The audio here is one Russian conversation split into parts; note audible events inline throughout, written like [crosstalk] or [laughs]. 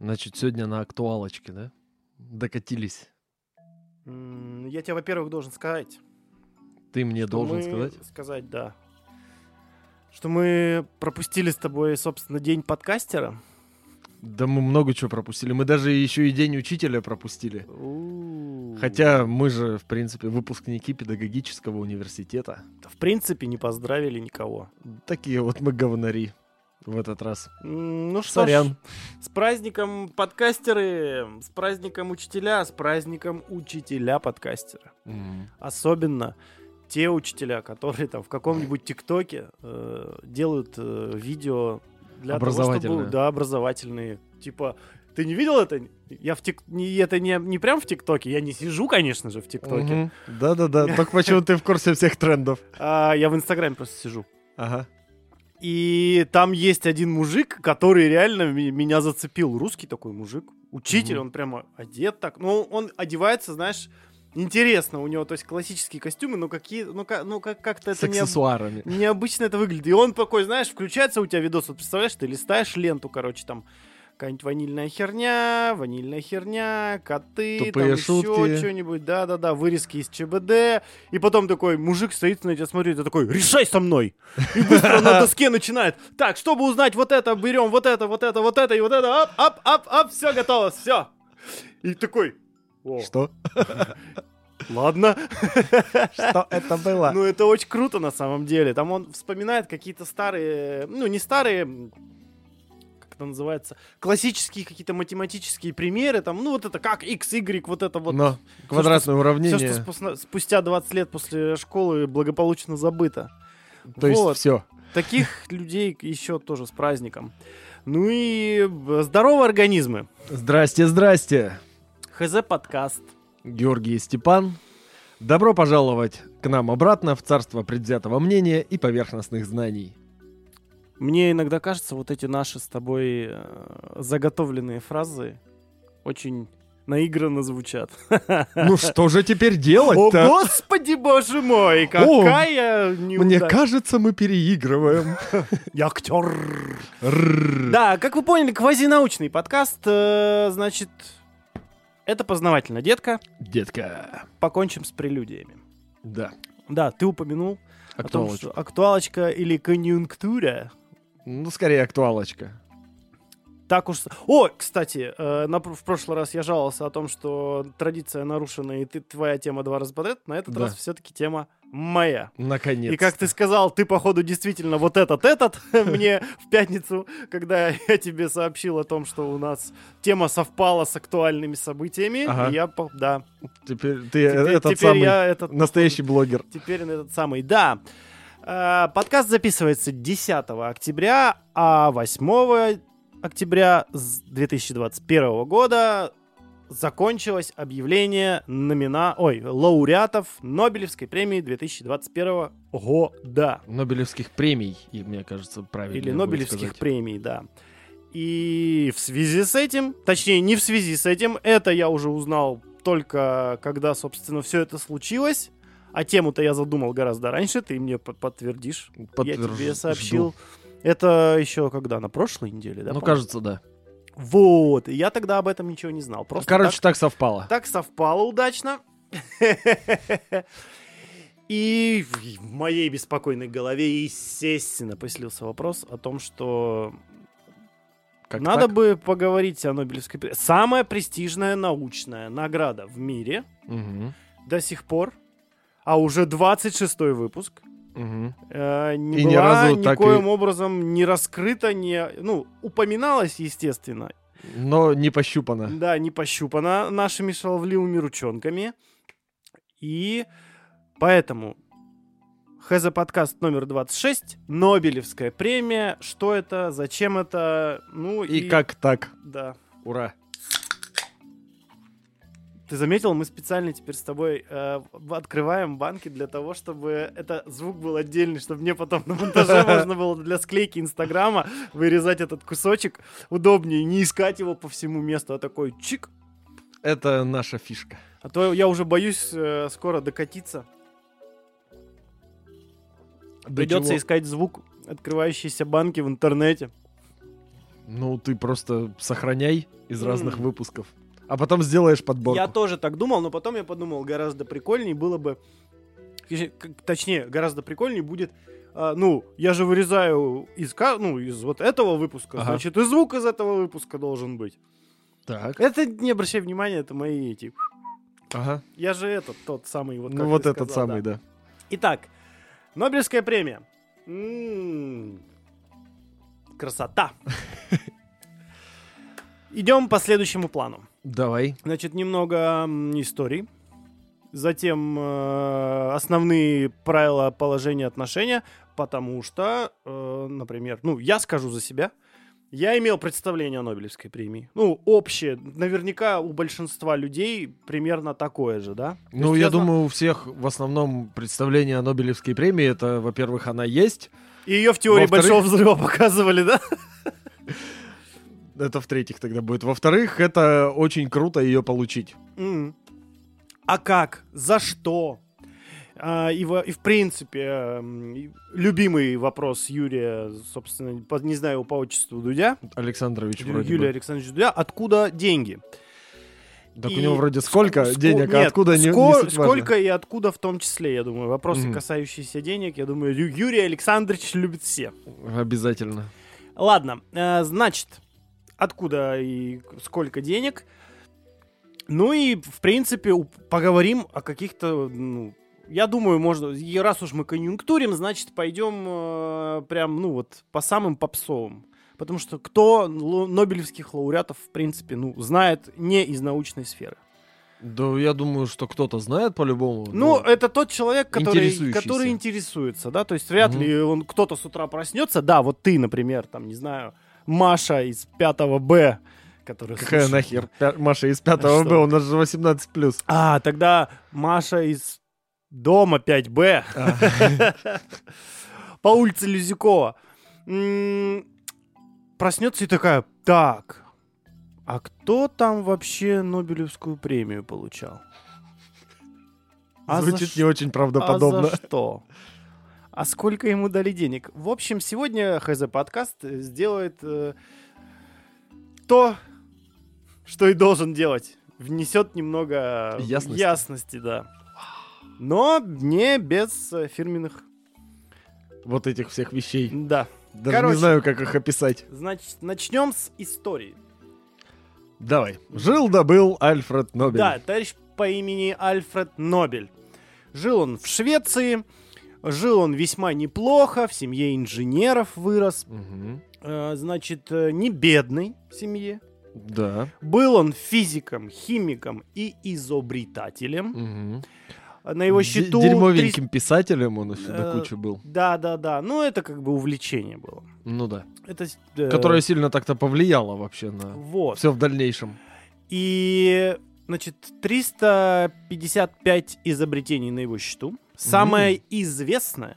Значит, сегодня на актуалочке, да? Докатились. Я тебе, во-первых, должен сказать. Ты мне что должен мы- сказать? Сказать, да. Что мы пропустили с тобой, собственно, день подкастера. Да мы много чего пропустили. Мы даже еще и день учителя пропустили. Хотя мы же, в принципе, выпускники педагогического университета. В принципе, не поздравили никого. Такие вот мы говнари в этот раз. Ну что ж, Сорян. с праздником подкастеры, с праздником учителя, с праздником учителя-подкастера. Особенно те учителя, которые там в каком-нибудь ТикТоке э, делают э, видео для того, чтобы... Образовательные. Да, образовательные. Типа, ты не видел это? Я в тик... не, это не, не прям в ТикТоке, я не сижу, конечно же, в ТикТоке. Да-да-да, только почему ты в курсе всех трендов. А, я в Инстаграме просто сижу. Ага. И там есть один мужик, который реально меня зацепил. Русский такой мужик. Учитель, Мгм. он прямо одет так. Ну, он одевается, знаешь, интересно у него. То есть классические костюмы, но какие... Ну, как, ну как, как-то С это не, аксессуарами. необычно это выглядит. И он такой, знаешь, включается у тебя видос. Вот представляешь, ты листаешь ленту, короче, там какая-нибудь ванильная херня, ванильная херня, коты, Тупые там шутки. еще что-нибудь, да-да-да, вырезки из ЧБД. И потом такой мужик стоит на тебя, смотрит, и такой, решай со мной! И быстро на [laughs] доске начинает. Так, чтобы узнать вот это, берем вот это, вот это, вот это, и вот это, ап, ап, ап, ап, все готово, все. И такой, «О, Что? [laughs] ладно. Что это было? Ну, это очень круто на самом деле. Там он вспоминает какие-то старые, ну, не старые, это называется, классические какие-то математические примеры. Там, ну, вот это как x, y, вот это вот. Но квадратное Все, уравнение. что спусна- спустя 20 лет после школы благополучно забыто. То есть Вот. все. Таких [laughs] людей еще тоже с праздником. Ну и э, здоровые организмы. Здрасте, здрасте. ХЗ подкаст. Георгий и Степан. Добро пожаловать к нам обратно в царство предвзятого мнения и поверхностных знаний. Мне иногда кажется, вот эти наши с тобой э, заготовленные фразы очень наигранно звучат. [laughs] Ну что же теперь О, делать-то? господи, боже мой, какая неудача. Мне кажется, мы переигрываем. [laughs] Я актер. Да, как вы поняли, квазинаучный подкаст, э, значит, это познавательно, детка. Детка. Покончим с прелюдиями. Да. Да, ты упомянул о том, что актуалочка или конъюнктура. Ну, скорее актуалочка. Так уж... О, кстати, э, на в прошлый раз я жаловался о том, что традиция нарушена, и ты, твоя тема два раза подряд. На этот Да. раз все-таки тема моя. Наконец. И как ты сказал, ты, походу, действительно вот этот, этот [laughs] мне в пятницу, когда я тебе сообщил о том, что у нас тема совпала с актуальными событиями. Ага. я, да. Теперь ты Теперь, этот теперь самый я этот... настоящий [laughs] блогер. Теперь этот самый, да. Э, Подкаст записывается 10 октября, а 8 октября с 2021 года закончилось объявление номина... Ой, лауреатов Нобелевской премии 2021 года. Нобелевских премий, мне кажется, правильно. Или Нобелевских сказать. премий, да. И в связи с этим, точнее, не в связи с этим, это я уже узнал только когда, собственно, все это случилось. А тему-то я задумал гораздо раньше, ты мне под- подтвердишь. Я Подтвержу- тебе жду. сообщил. Это еще когда? На прошлой неделе, да? Ну, кажется, да. Вот. И я тогда об этом ничего не знал. Просто Короче, так, так совпало. так совпало удачно. [laughs] И в моей беспокойной голове, естественно, поселился вопрос о том, что Как надо так? бы поговорить о Нобелевской премии. Самая престижная научная награда в мире Мгм, до сих пор, а уже 26 выпуск, мгм. э, не И ни была разу так и- никоим образом не раскрыта, не, ну, упоминалась, естественно, Но не пощупано. да, не пощупана нашими шаловливыми ручонками. И поэтому ХЗ подкаст номер 26, Нобелевская премия. Что это, зачем это, ну И как так? Да. Ура. Ты заметил, мы специально теперь с тобой э, открываем банки для того, чтобы это звук был отдельный, чтобы мне потом на монтаже [laughs] можно было для склейки Инстаграма вырезать этот кусочек удобнее, не искать его по всему месту, а такой чик. Это наша фишка. А то я уже боюсь э, скоро докатиться. До Придется чего? искать звук открывающейся банки в интернете. Ну, ты просто сохраняй из разных М. выпусков. А потом сделаешь подборку. Я тоже так думал, но потом я подумал, гораздо прикольнее было бы... точнее, гораздо прикольнее будет... а, ну, я же вырезаю из, ну, из вот этого выпуска, Ага. значит, и звук из этого выпуска должен быть. Так. Это, не обращай внимания, это мои эти... Ага. Я же этот, тот самый, вот ну, вот этот сказал, самый, да. да. Итак, Нобелевская премия. М, Красота. [laughs] Идем по следующему плану. Давай. Значит, немного м, историй. Затем э, основные правила положения отношения, потому что, э, например, ну, я скажу за себя, я имел представление о Нобелевской премии. Ну, общее. Наверняка у большинства людей примерно такое же, да? То Ну, есть я зна- думаю, у всех в основном представление о Нобелевской премии, это, во-первых, она есть. И ее в теории Большого Взрыва [laughs] показывали, да? Это в-третьих тогда будет. Во-вторых, это очень круто ее получить. М. А как? За что? А, и, во- и в принципе, эм, любимый вопрос Юрия, собственно, не знаю его по отчеству Дудя, Александрович Ю- вроде Юлия бы. Александрович Дудя, откуда деньги? Так у и него вроде сколько Ско- денег, а нет, откуда не, не ско- важно. Сколько и откуда в том числе, я думаю. Вопросы, Мгм. касающиеся денег, я думаю, Ю- Юрий Александрович любит все. Обязательно. Ладно, э, значит, откуда и сколько денег. Ну и, в принципе, поговорим о каких-то, ну, я думаю, можно, и раз уж мы конъюнктурим, значит, пойдем э, прям, ну вот, по самым попсовым. Потому что кто нобелевских лауреатов, в принципе, ну, знает не из научной сферы. Да, я думаю, что кто-то знает по-любому. Ну, но- это тот человек, который, который интересуется, да, то есть вряд Мгм. ли он кто-то с утра проснется, да, вот ты, например, там, не знаю, Маша из 5 Б, который Какая слушает. нахер Пя- Маша из 5 А Б, у нас же 18+. А, тогда Маша из дома 5Б [laughs] по улице Люзякова м, проснется и такая, так, а кто там вообще Нобелевскую премию получал? А Звучит не очень А правдоподобно. за что? А сколько ему дали денег? В общем, сегодня ХЗ подкаст э, сделает э, то, что и должен делать. Внесет немного Ясности. ясности, да. Но не без э, фирменных. Вот этих всех вещей. Да. Даже Короче. не знаю, как их описать. Значит, начнем с истории. Давай. Жил-да был Альфред Нобель. Да, товарищ по имени Альфред Нобель. Жил он в Швеции. Жил он весьма неплохо, в семье инженеров вырос. Э, значит, э, не бедной семье. Да. Был он физиком, химиком и изобретателем. Мгм. На его счету... Дерьмовеньким писателем он еще до Э, кучи был. Да, да, да. Ну, это как бы увлечение было. Ну да. Это... Которое сильно так-то повлияло вообще на Вот. все в дальнейшем. И, значит, 355 изобретений на его счету. Самое известное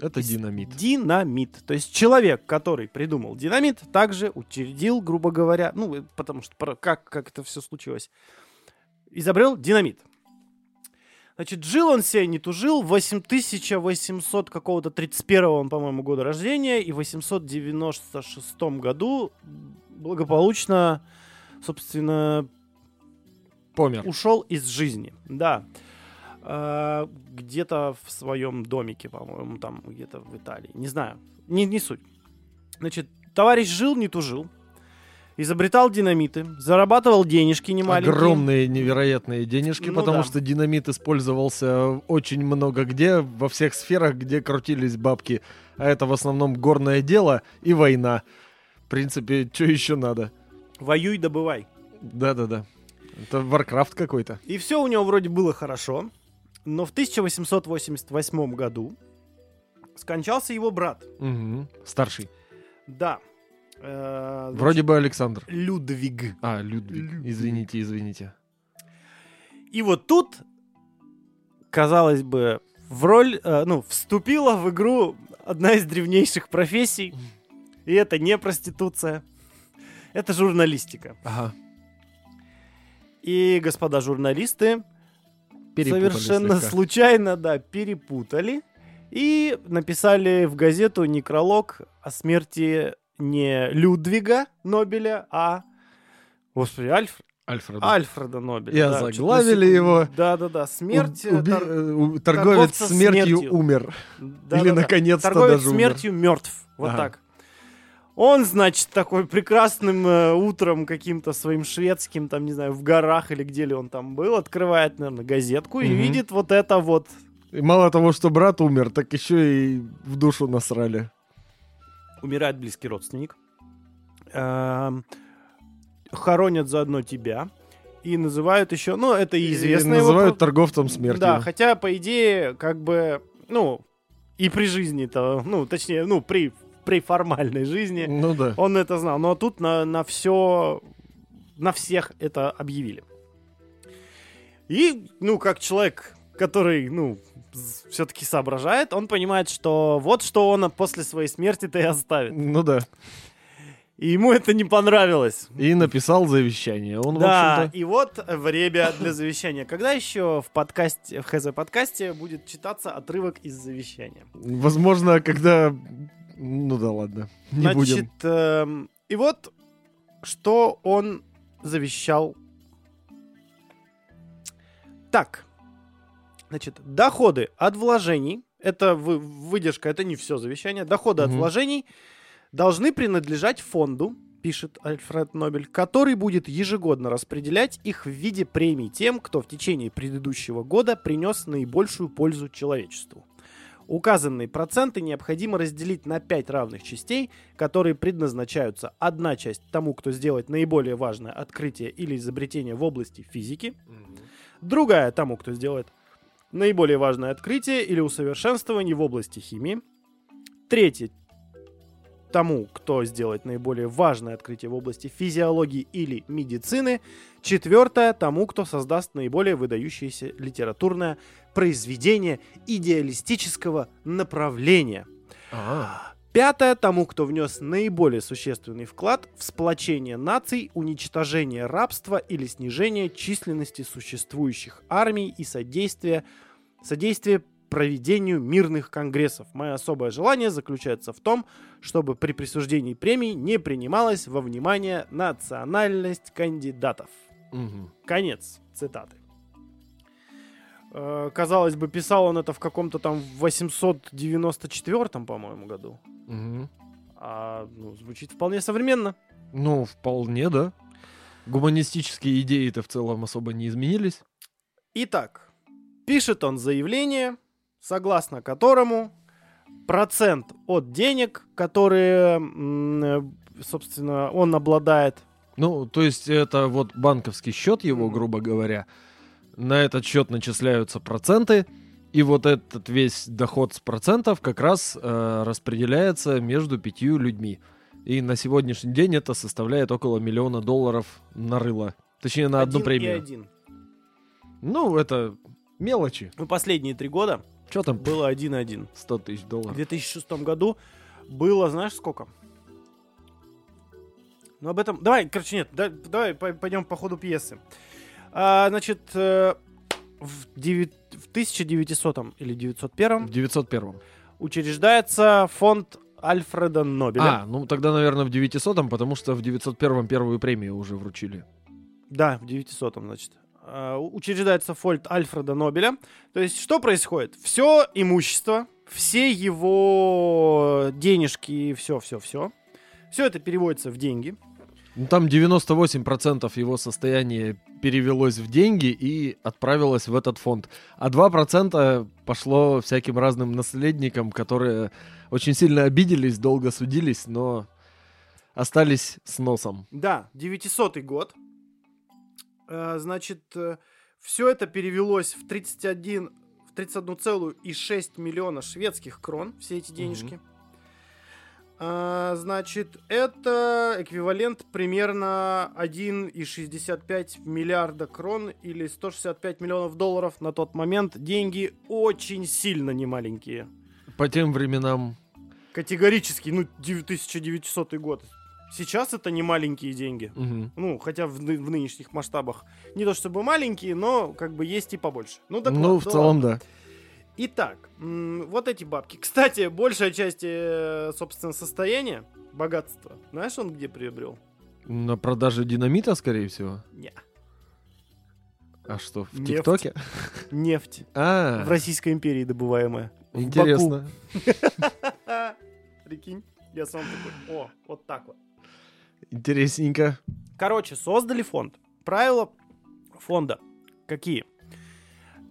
Это Из- динамит. Динамит. То есть человек, который придумал динамит, также учредил, грубо говоря, ну, э, потому что про- как, как это все случилось, изобрел динамит. Значит, жил он себе, не тужил, 8800 какого-то 31 он, по-моему, года рождения, и в 896 году благополучно, собственно, Помер. ушел из жизни. Да. А, где-то в своем домике, по-моему, там где-то в Италии. Не знаю. Не, не суть. Значит, товарищ жил, не тужил. Изобретал динамиты, зарабатывал денежки немаленькие. Огромные невероятные денежки, Ну потому да. что динамит использовался очень много где, во всех сферах, где крутились бабки. А это в основном горное дело и война. В принципе, что еще надо? Воюй, добывай. Да-да-да. Это Варкрафт какой-то. И все у него вроде было хорошо. Но в 1888 году скончался его брат. Мгм. Старший. Да. Э, значит, Вроде бы Александр. Людвиг. А, Людвиг. Людвиг. Извините, извините. И вот тут, казалось бы, в роль, э, ну, вступила в игру одна из древнейших профессий. И это не проституция. Это журналистика. Ага. И господа журналисты Перепутали совершенно слегка. случайно, да, перепутали. И написали в газету некролог о смерти не Людвига Нобеля, а... Господи, Альф... Альфред. Альфреда Нобеля. И да, на секунду. его. Да-да-да, смерть... У- уби- тор- э, Торговец смертью, смертью. умер. Да-да-да. Или наконец-то Торговец даже умер. смертью мертв. Вот Ага. так. Он, значит, такой прекрасным э, утром каким-то своим шведским, там, не знаю, в горах или где ли он там был, открывает, наверное, газетку и Мгм. видит вот это вот. И мало того, что брат умер, так еще и в душу насрали. Умирает близкий родственник. Эм, Хоронят заодно тебя. И называют еще, ну, это и И известно. его называют про- торговцем смертью. Да, хотя, по идее, как бы, ну, и при жизни-то, ну, точнее, ну, при, при формальной жизни Ну да. он это знал. Но тут на, на все, на всех это объявили. И, ну, как человек, который, ну, все-таки соображает, он понимает, что вот что он после своей смерти-то и оставит. Ну да. И ему это не понравилось. И написал завещание. Он, да, и вот время для завещания. Когда еще в подкасте, в ХЗ подкасте будет читаться отрывок из завещания? Возможно, когда... Ну да, ладно. Не Значит, будем. эм, и вот что он завещал. Так, значит, доходы от вложений, это вы- выдержка, это не все завещание, доходы от Мгм. вложений должны принадлежать фонду, пишет Альфред Нобель, который будет ежегодно распределять их в виде премий тем, кто в течение предыдущего года принес наибольшую пользу человечеству. Указанные проценты необходимо разделить на 5 равных частей, которые предназначаются одна часть тому, кто сделает наиболее важное открытие или изобретение в области физики, другая тому, кто сделает наиболее важное открытие или усовершенствование в области химии, третья тому, кто сделает наиболее важное открытие в области физиологии или медицины, четвертое тому, кто создаст наиболее выдающееся литературное произведение идеалистического направления. А, Пятое тому, кто внес наиболее существенный вклад в сплочение наций, уничтожение рабства или снижение численности существующих армий и содействие, содействие проведению мирных конгрессов. Мое особое желание заключается в том, чтобы при присуждении премий не принималась во внимание национальность кандидатов. мгм. Конец цитаты. Э, Казалось бы, писал он это в каком-то там 894, по-моему, году. Мгм. А, ну, звучит вполне современно. Ну, вполне, да. Гуманистические идеи-то в целом особо не изменились. Итак, пишет он заявление, согласно которому процент от денег, которые, э, собственно, он обладает, Ну, то есть это вот банковский счет его, грубо говоря. На этот счет начисляются проценты, и вот этот весь доход с процентов как раз э, распределяется между пятью людьми. И на сегодняшний день это составляет около миллиона долларов на рыло. Точнее, на одну один и премию. один. Ну, это мелочи. Ну, последние три года Что там? было один и один. 100 тысяч В долларов. 2006 году было, знаешь, сколько? Ну, об этом... Давай, короче, нет, да- давай по- пойдем по ходу пьесы. А, значит, э, в, девят- в 1900 или 901 В 901. учреждается фонд Альфреда Нобеля. А, ну тогда, наверное, в 900 потому что в 901 первую премию уже вручили. Да, в 900 значит. У- Учреждается фонд Альфреда Нобеля. То есть, что происходит? Все имущество, все его денежки, все-все-все, все это переводится в деньги. Ну, там 98% его состояния перевелось в деньги и отправилось в этот фонд. А 2% пошло всяким разным наследникам, которые очень сильно обиделись, долго судились, но остались с носом. Да, 900 год. Э, Значит, все это перевелось в 31 в 31,6 миллиона шведских крон, все эти денежки. А, Значит, это эквивалент примерно 1,65 миллиарда крон или 165 миллионов долларов на тот момент. Деньги очень сильно немаленькие. По тем временам... Категорически, ну, 1900 год. Сейчас это не маленькие деньги. мгм. Ну, хотя в, в нынешних масштабах не то чтобы маленькие, но как бы есть и побольше. Ну, так ну, вот, в целом, ладно. да. Итак, вот эти бабки. Кстати, большая часть, э, собственно, состояния богатство. Знаешь, он где приобрел? На продаже динамита, скорее всего. Не. А что, в Нефть. ТикТоке? Нефть. А, В Российской империи добываемая. Интересно. [laughs] Прикинь, я сам такой, о, вот так вот. Интересненько. Короче, создали фонд. Правила фонда какие?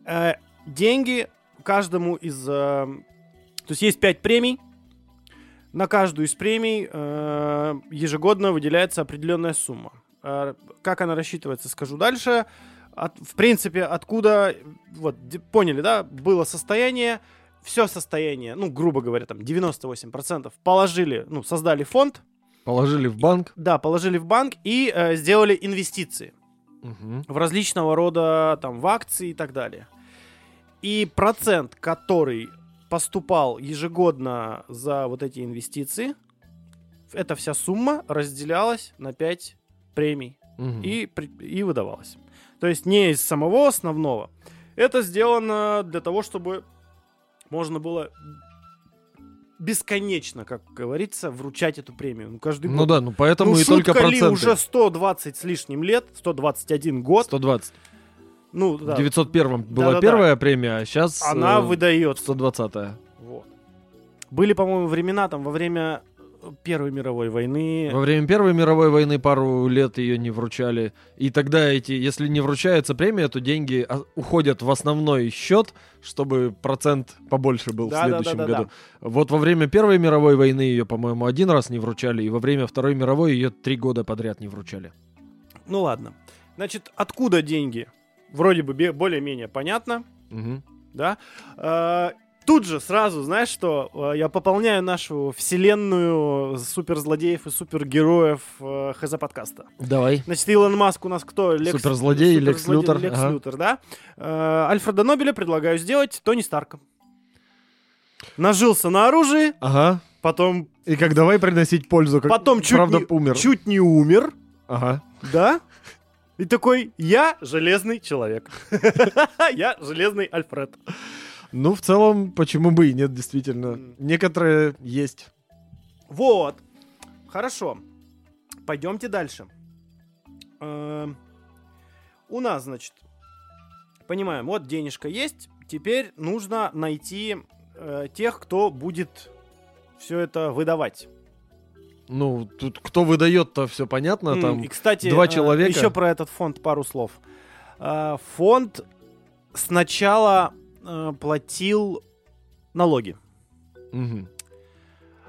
Э, деньги каждому из... э, то есть есть пять премий. На каждую из премий э, ежегодно выделяется определенная сумма. Э, как она рассчитывается, скажу дальше. От- в принципе, откуда... Вот, поняли, да? Было состояние, все состояние, ну, грубо говоря, там 98% положили, ну, создали фонд, Положили в банк. да, положили в банк и э, сделали инвестиции Мгм. в различного рода там в акции и так далее. И процент, который поступал ежегодно за вот эти инвестиции, эта вся сумма разделялась на 5 премий Мгм. и, и выдавалась. То есть не из самого основного. Это сделано для того, чтобы можно было бесконечно, как говорится, вручать эту премию. Ну, каждый Ну год. да, ну поэтому Ну, и только шутка ли, проценты. уже 120 с лишним лет, 121 год. 120. Ну, да, В 901 была Да-да-да. первая премия, а сейчас она выдает. 120-я. Вот. Были, по-моему, времена там во время э, Первой мировой войны. Во время Первой мировой войны пару лет ее не вручали. И тогда эти, если не вручается премия, то деньги а, уходят в основной счет, чтобы процент побольше был в Да, да, следующем да, да, году. Вот во время Первой мировой войны ее, по-моему, один раз не вручали, и во время Второй мировой ее три года подряд не вручали. Ну ладно. Значит, откуда деньги? Вроде бы более-менее понятно, Мгм. да? Тут же сразу, знаешь что, э, я пополняю нашу вселенную суперзлодеев и супергероев э, ХЗ подкаста. Давай. Значит, Илон Маск у нас кто? Лекс- Суперзлодей, Лекс Лютер, Лекс ага. Лютер, да? Э, Альфреда Нобеля предлагаю сделать Тони Старка. Нажился на оружии, Ага. потом, И как давай приносить пользу, как потом чуть, правда не, умер. чуть не умер, Ага. да? И такой, я железный человек. [laughs] Я железный Альфред. Ну, в целом, почему бы и нет, действительно. Некоторые есть. Вот. Хорошо. Пойдемте дальше. Эм, У нас, значит, понимаем, вот денежка есть. Теперь нужно найти э, тех, кто будет все это выдавать. Ну, тут кто выдает-то все понятно, там И, кстати, два э, человека. еще про этот фонд пару слов. Э, Фонд сначала э, платил налоги. Мгм.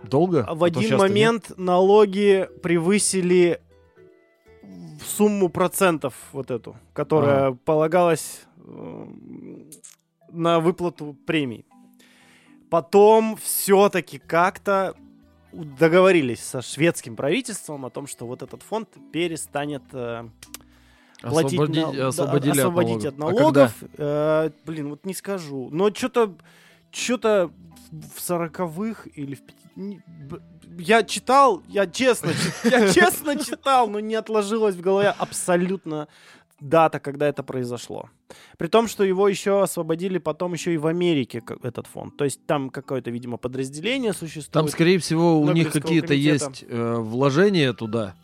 Долго? В А один щас-то нет. момент налоги превысили сумму процентов вот эту, которая полагалась э, на выплату премий. Потом все-таки как-то договорились со шведским правительством о том, что вот этот фонд перестанет э, платить Освободи- нал- да, освободили от освободить от налогов. А налогов. Э, блин, вот не скажу. Но что-то что-то в сороковых или в Я читал, я честно, [laughs] я честно читал, но не отложилось в голове абсолютно дата, когда это произошло. При том, что его еще освободили потом еще и в Америке, этот фонд. То есть там какое-то, видимо, подразделение существует. Там, скорее всего, у них какие-то есть э, вложения туда,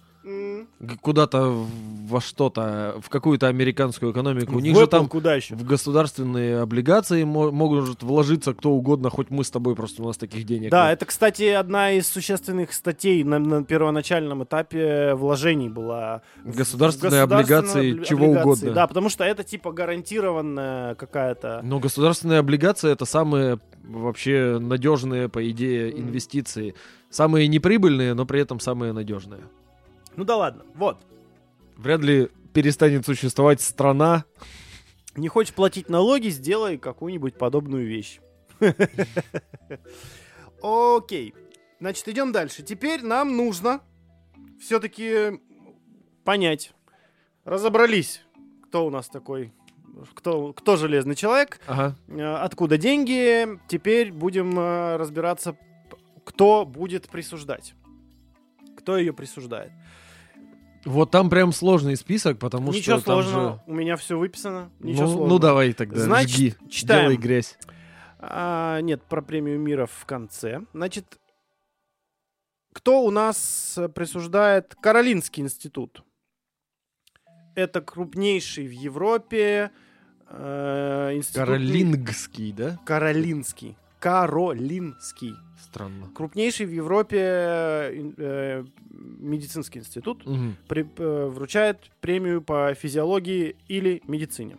куда-то во что-то, в какую-то американскую экономику. У них же там куда еще? в государственные облигации мо- могут вложиться кто угодно, хоть мы с тобой, просто у нас таких денег Да, нет. это, кстати, одна из существенных статей на, на первоначальном этапе вложений была. Государственные государственные облигации обли- чего облигации. угодно. Да, потому что это типа гарантированная какая-то... Но государственные облигации это самые вообще надежные, по идее, инвестиции. Самые неприбыльные, но при этом самые надежные. Ну да ладно, вот. Вряд ли перестанет существовать страна. Не хочешь платить налоги, сделай какую-нибудь подобную вещь. Окей. Значит, идем дальше. Теперь нам нужно все-таки понять. Разобрались, кто у нас такой, кто, кто железный человек. Ага. Э, откуда деньги. Теперь будем э, разбираться, кто будет присуждать. Кто ее присуждает. Вот там прям сложный список, потому Ничего что там сложного, же- у меня все выписано. Ничего ну, сложного. ну давай тогда, Значит, жги, читаем. делай грязь. А, нет, про премию мира в конце. Значит, кто у нас присуждает Каролинский институт? Это крупнейший в Европе э, институт... Каролингский, да? Каролинский. Каролинский. Странно. Крупнейший в Европе э, э, медицинский институт Мгм. при- э, вручает премию по физиологии или медицине.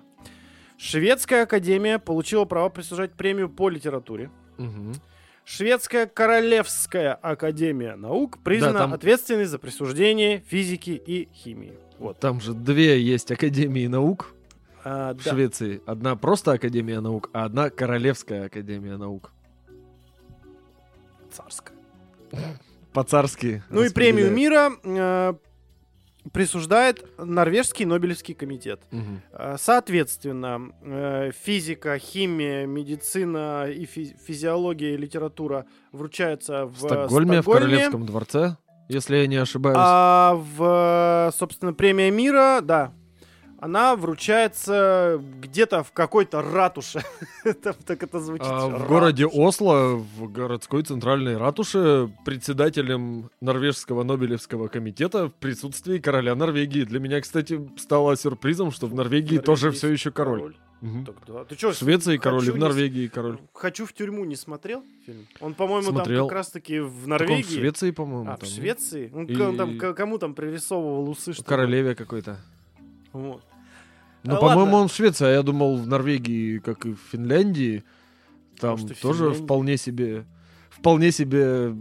Шведская академия получила право присуждать премию по литературе. Мгм. Шведская королевская академия наук признана там- ответственной за присуждение физики и химии. Вот. Там же две есть академии наук А, в да. Швеции. Одна просто Академия наук, а одна Королевская Академия наук. Царская. По-царски. Ну и премию мира э, присуждает Норвежский Нобелевский комитет. Э, Соответственно, э, физика, химия, медицина и фи- физиология и литература вручаются в В Стокгольме, в Королевском дворце, если я не ошибаюсь. А в, собственно, премия мира, да, она вручается где-то в какой-то ратуше. [laughs] Так это звучит. А в городе Осло, в городской центральной ратуше, председателем Норвежского Нобелевского комитета в присутствии короля Норвегии. Для меня, кстати, стало сюрпризом, что в Норвегии тоже все еще король. Мгм. Так, да. Ты чё, В Швеции король, и в не- Норвегии король. Хочу в тюрьму не смотрел фильм? Он, по-моему, Смотрел. там как раз-таки в Так Норвегии. в Швеции, по-моему. А, в там, Швеции? Он И- он там, кому там пририсовывал усы, что? Королеве какой-то. Вот. Ну, А, по-моему, он в Швеции, а я думал, в Норвегии, как и в Финляндии, там в тоже Финляндии. вполне себе, вполне себе,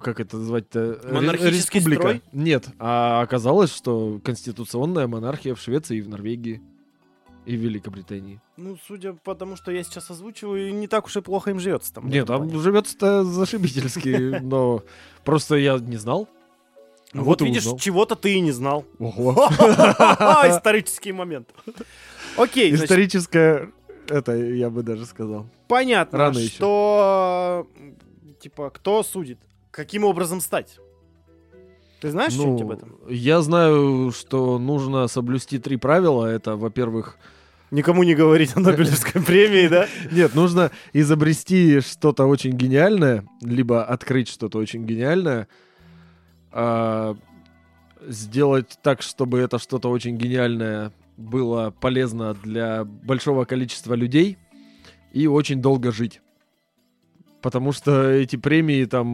как это назвать-то, Монархический республика. строй? Нет, а оказалось, что конституционная монархия в Швеции и в Норвегии и в Великобритании. Ну, судя по тому, что я сейчас озвучиваю, не так уж и плохо им живется там. Нет, там живется-то зашибительски, [laughs] но просто я не знал. Ну, вот и видишь, чего-то ты и не знал. Ого. [laughs] Исторический момент. Окей, Историческое, это я бы даже сказал. понятно, рано еще. что... м, Типа, кто судит? Каким образом стать? Ты знаешь что-нибудь об этом? Ну, Я знаю, что нужно соблюсти три правила. Это, во-первых, Никому не говорить о Нобелевской [laughs] премии, да? нет, нужно изобрести что-то очень гениальное, либо открыть что-то очень гениальное, а, сделать так, чтобы это что-то очень гениальное было полезно для большого количества людей и очень долго жить. Потому что эти премии там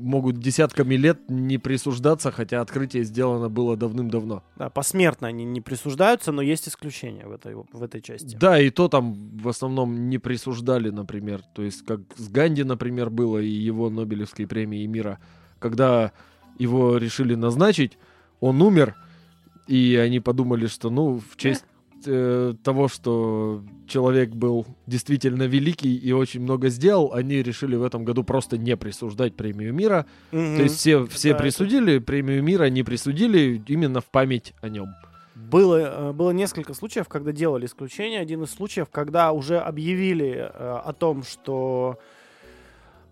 могут десятками лет не присуждаться, хотя открытие сделано было давным-давно. Да, посмертно они не присуждаются, но есть исключения в этой, в этой части. Да, и то там в основном не присуждали, например. То есть, как с Ганди, например, было, и его Нобелевской премии мира. Когда его решили назначить, он умер, и они подумали, что, ну, в честь э, того, что человек был действительно великий и очень много сделал, они решили в этом году просто не присуждать премию мира. Мгм. То есть все, все Да, это- присудили, премию мира не присудили именно в память о нем. Было, э, было несколько случаев, когда делали исключение. Один из случаев, когда уже объявили э, о том, что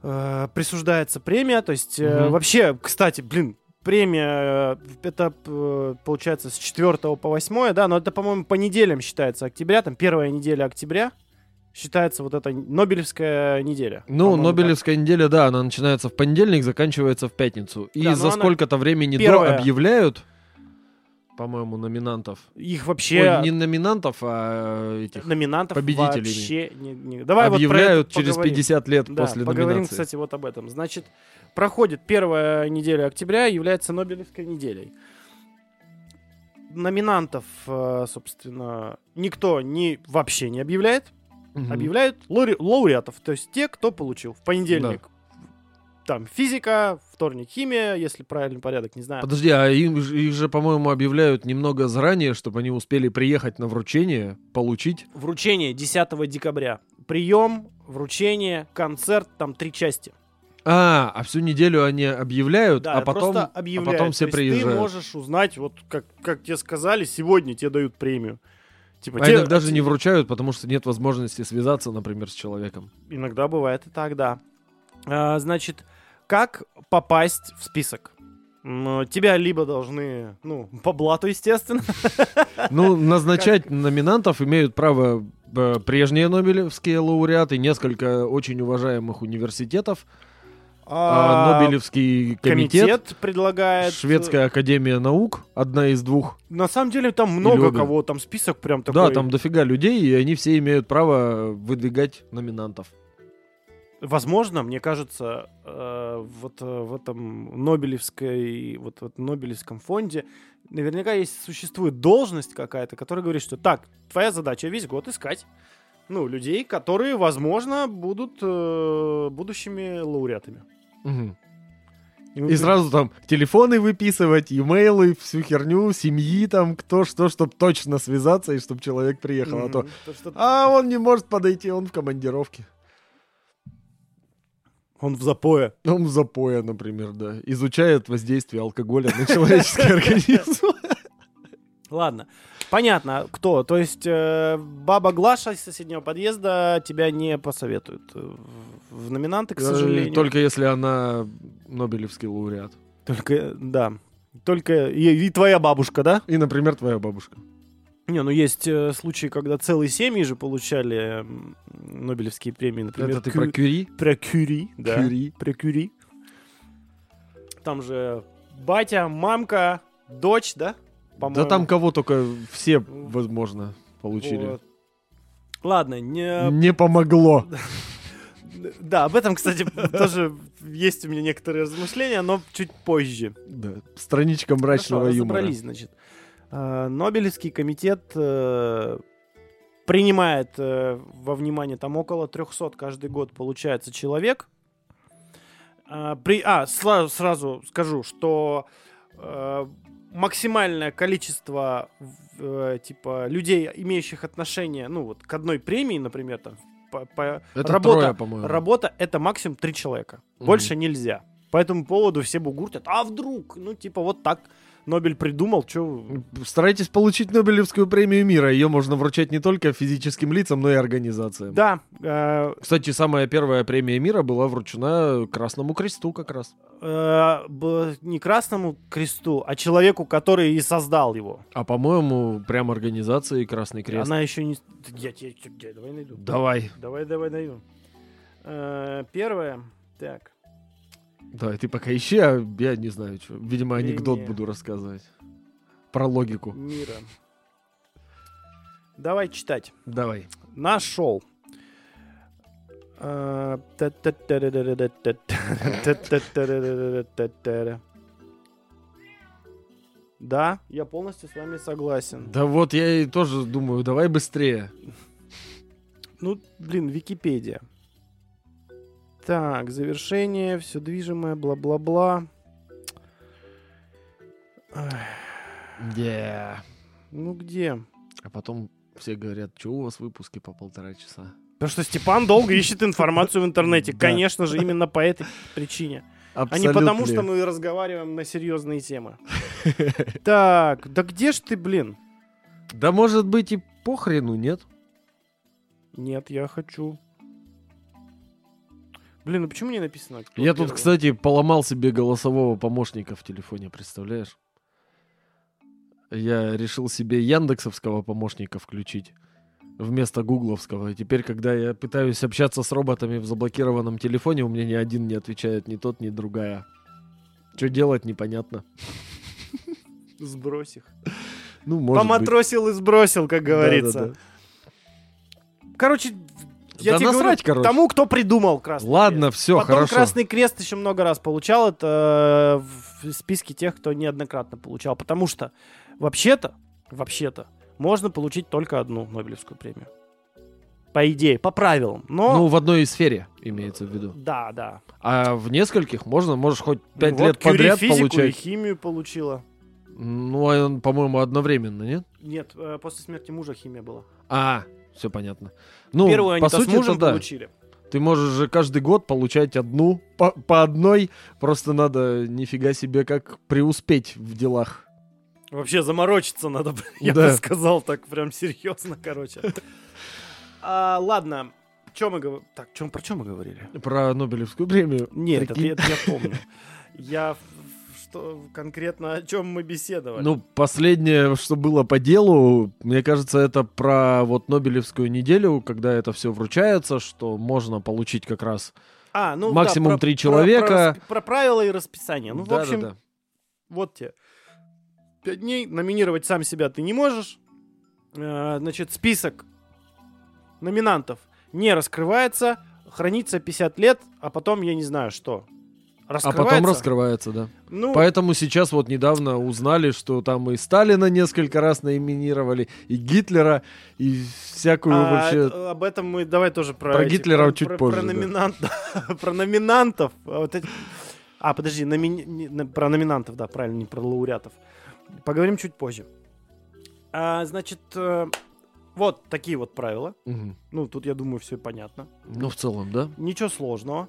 э, присуждается премия. То есть э, Мгм. вообще, кстати, блин, премия э, это э, получается с 4 по 8, да, но это, по-моему, по неделям считается октября, там первая неделя октября считается вот эта Нобелевская неделя. Ну, Нобелевская неделя, да, она начинается в понедельник, заканчивается в пятницу. И Да, за сколько-то времени первая. до объявляют, по-моему, номинантов. Их вообще Ой, не номинантов, а этих. номинантов победителями. вообще не, не- Давай вот объявляют это через поговорим. 50 лет Да, после поговорим, номинации. кстати, вот об этом. Значит, проходит первая неделя октября, является Нобелевской неделей. Номинантов, э, собственно, никто не, вообще не объявляет. Мгм. Объявляют лауре- лауреатов, то есть те, кто получил. В понедельник там физика, вторник химия, если правильный порядок, не знаю. Подожди, а им, их же, по-моему, объявляют немного заранее, чтобы они успели приехать на вручение, получить. Вручение 10 декабря. Прием, вручение, концерт, там три части. А, а всю неделю они объявляют, Да, а потом, просто а объявляют. потом все То приезжают. Ты можешь узнать, вот как, как тебе сказали, сегодня тебе дают премию. Типа, А те- иногда же не вручают, потому что нет возможности связаться, например, с человеком. Иногда бывает и так, да. А, значит, как попасть в список? М, Тебя либо должны, ну, по блату, естественно. [laughs] Ну, назначать номинантов имеют право э, прежние нобелевские лауреаты, несколько очень уважаемых университетов. А, Нобелевский комитет, комитет предлагает... Шведская академия наук, одна из двух. На самом деле там много кого, там список прям такой. Да, там дофига людей, и они все имеют право выдвигать номинантов. Возможно, мне кажется, э, вот э, в этом Нобелевской, вот, вот Нобелевском фонде наверняка есть существует должность какая-то, которая говорит, что так, твоя задача весь год искать ну, людей, которые, возможно, будут э, будущими лауреатами. Мгм. мы И сразу там телефоны выписывать, имейлы, всю херню, семьи там, кто что, чтобы точно связаться и чтобы человек приехал. А то. То, что а он не может подойти, он в командировке. Он в запое. Он в запое, например, да. Изучает воздействие алкоголя на человеческий [laughs] организм. Ладно. Понятно, кто. То есть э, баба Глаша из соседнего подъезда тебя не посоветует в номинанты, к сожалению. Э, Только если она Нобелевский лауреат. Только, да. Только и, и твоя бабушка, да? И, например, твоя бабушка. Не, ну есть э, случаи, когда целые семьи же получали м, Нобелевские премии, например. Это ты Кю- про Кюри? про Кюри, да. Кюри. Про Кюри. Там же батя, мамка, дочь, да? Да По-моему. там кого только все, возможно, получили. Вот. Ладно, не... Не помогло. [laughs] Да, об этом, кстати, тоже есть у меня некоторые размышления, но чуть позже. Да. Страничка мрачного Хорошо, юмора. разобрались, значит. А, Нобелевский комитет э, принимает э, во внимание там около 300 каждый год получается человек. При, а сразу скажу, что э, максимальное количество э, типа людей, имеющих отношение, ну вот к одной премии, например, там по- по- Это работа, трое, по-моему. Работа это максимум три человека. Мгм. Больше нельзя. По этому поводу все бугуртят. А вдруг? Ну, типа, вот так Нобель придумал, что... Старайтесь получить Нобелевскую премию мира. Ее можно вручать не только физическим лицам, но и организациям. Да, э, Кстати, самая первая премия мира была вручена Красному Кресту как раз. э, не Красному Кресту, а человеку, который и создал его. А по-моему, прям организации Красный Крест. Она еще не... Я я- давай найду. Давай. Давай, давай найду. Э, первое. Так. Давай, ты пока ищи, а я не знаю, что. Видимо, анекдот буду рассказывать. Про логику. Мира. Давай читать. Давай. Нашел. А. Да, я полностью с вами согласен. Да вот я и тоже думаю, давай быстрее. Ну, блин, Википедия. Так, завершение, все движимое, бла-бла-бла. Yeah. Ну где? А потом все говорят, что у вас выпуски по полтора часа? Потому что Степан долго ищет информацию в интернете. Конечно же, именно по этой причине. А не потому, что мы разговариваем на серьезные темы. Так, да где ж ты, блин? Да может быть и похрену, нет? Нет, я хочу. Блин, ну почему не написано? кто Я тут, первый? кстати, поломал себе голосового помощника в телефоне, представляешь? Я решил себе яндексовского помощника включить вместо гугловского. И теперь, когда я пытаюсь общаться с роботами в заблокированном телефоне, у меня ни один не отвечает, ни тот, ни другая. Что делать, непонятно. [laughs] Сбрось их. Ну, может быть. Поматросил и сбросил, как говорится. Да-да-да. Короче, я Да тебе насрать, говорю, короче. тому, кто придумал Красный Ладно, Крест. все, Потом хорошо. Красный Крест еще много раз получал это э, в списке тех, кто неоднократно получал. Потому что вообще-то, вообще-то, можно получить только одну Нобелевскую премию. По идее, по правилам. Но Ну, в одной сфере имеется в виду. да, да. А в нескольких можно, можешь хоть пять Вот лет Кюри подряд физику и получать. химию получила. Ну, а он, по-моему, одновременно, нет? Нет, э, после смерти мужа химия была. А, все понятно. Ну, Первую по сути, с мужем да. получили. Ты можешь же каждый год получать одну по, по одной. Просто надо нифига себе как преуспеть в делах. Вообще заморочиться надо, я Да. бы сказал так прям серьезно, короче. А, ладно, Чё мы говорим? Так, чё, про что мы говорили? Про Нобелевскую премию. Нет, это, это я помню. Я что конкретно о чем мы беседовали? Ну, последнее, что было по делу, мне кажется, это про вот Нобелевскую неделю, когда это все вручается, что можно получить как раз А, ну, да, Максимум про- три про- человека. Про, распи- про правила и расписание. Ну, в Да, да, общем, да. вот тебе. Пять дней. Номинировать сам себя ты не можешь. Э, Значит, список номинантов не раскрывается. Хранится 50 лет, а потом я не знаю что. А Раскрывается? потом раскрывается, да. Ну, Поэтому сейчас вот недавно узнали, что там и Сталина несколько раз наименировали, и Гитлера, и всякую а, вообще... это- об этом мы давай тоже про, Про эти- Гитлера про, чуть про- позже, Про, да. номинант- [laughs] про номинантов. А, вот эти- а, подожди, на- про номинантов, да, правильно, не про лауреатов. Поговорим чуть позже. А, значит, э, вот такие вот правила. Мгм. Ну, тут, я думаю, все понятно. Ну, в целом, да. Ничего сложного.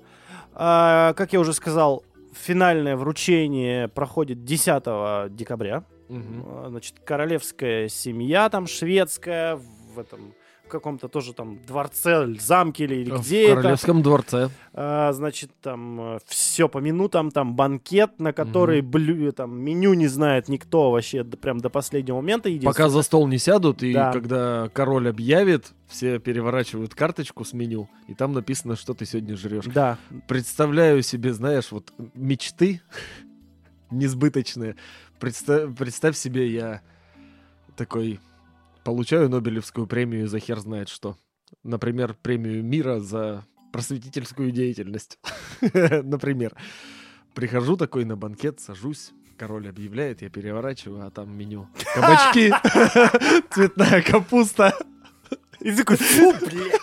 А, как я уже сказал, финальное вручение проходит 10 декабря. А, Значит, королевская семья там шведская в этом каком-то тоже там дворце, замке или, В где это. Королевском дворце. А, значит, там все по минутам, там банкет, на который блю, там меню не знает никто вообще прям до последнего момента. Пока за стол не сядут, и Да. когда король объявит, все переворачивают карточку с меню, и там написано, что ты сегодня жрешь. Да, Представляю себе, знаешь, вот мечты [laughs] несбыточные. Представь, представь себе, я такой получаю Нобелевскую премию за хер знает что. Например, премию мира за просветительскую деятельность. [laughs] Например. Прихожу такой на банкет, сажусь, король объявляет, я переворачиваю, а там меню. [laughs] Кабачки, [laughs] цветная капуста. И такой, фу, блядь.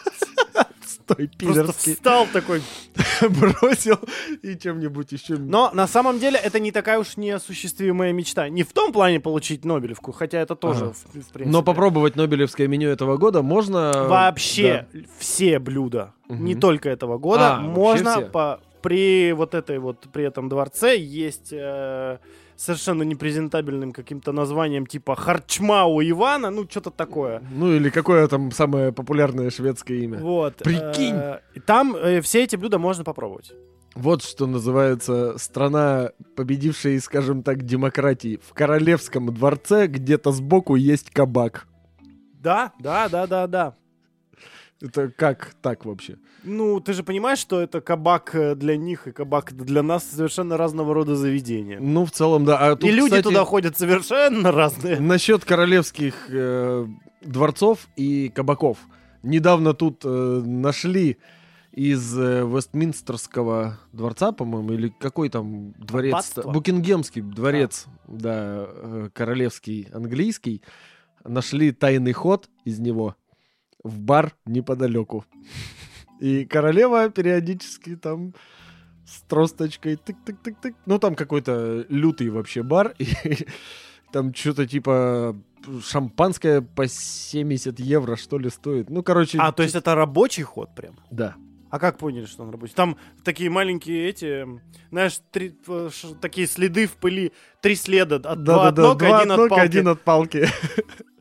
Просто пидорский. встал такой. [laughs] Бросил и чем-нибудь еще. Но на самом деле это не такая уж неосуществимая мечта. Не в том плане получить Нобелевку, хотя это тоже, Ага. в, в принципе. Но попробовать Нобелевское меню этого года можно... Вообще все блюда, Мгм. не только этого года, А, можно по, при вот этой вот, при этом дворце есть э, совершенно непрезентабельным каким-то названием типа Харчма у Ивана, ну что-то такое. Ну или какое там самое популярное шведское имя. Вот. Прикинь! э, там э, все эти блюда можно попробовать. Вот что называется страна, победившая, скажем так, демократии. В королевском дворце где-то сбоку есть кабак. Да, да, да, да, да. Это как так вообще? Ну, ты же понимаешь, что это кабак э, для них и кабак для нас совершенно разного рода заведения. Ну, в целом, да. А тут, и люди кстати, туда ходят совершенно разные. Насчет королевских э, дворцов и кабаков. Недавно тут э, нашли из э, Вестминстерского дворца, по-моему, или какой там дворец? Аббатство? Букингемский дворец, да, э, королевский английский. Нашли тайный ход из него в бар неподалеку. И королева периодически там с тросточкой тык-тык-тык-тык. Ну, там какой-то лютый вообще бар. [laughs] И там что-то типа шампанское по 70 евро, что ли, стоит. Ну, короче... А, то есть это рабочий ход прям? Да. А как поняли, что он рабочий? Там такие маленькие эти, знаешь, три, э, такие следы в пыли, три следа, от, два от ног, два один от ног, палки. один от палки. [laughs]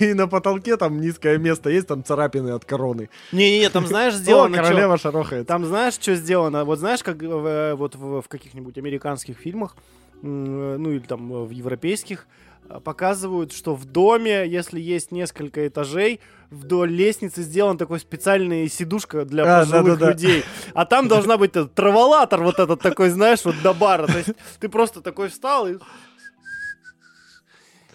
И на потолке там низкое место есть, там царапины от короны. Не-не-не, там знаешь, О, сделано чё? королева шарохает. Там знаешь, что сделано? Вот знаешь, как э, вот в, в каких-нибудь американских фильмах, э, ну или там э, в европейских, э, показывают, что в доме, если есть несколько этажей, вдоль лестницы сделан такой специальный сидушка для А, пожилых да-да-да. людей. А там должна быть траволатор вот этот такой, знаешь, вот до бара. То есть ты просто такой встал и...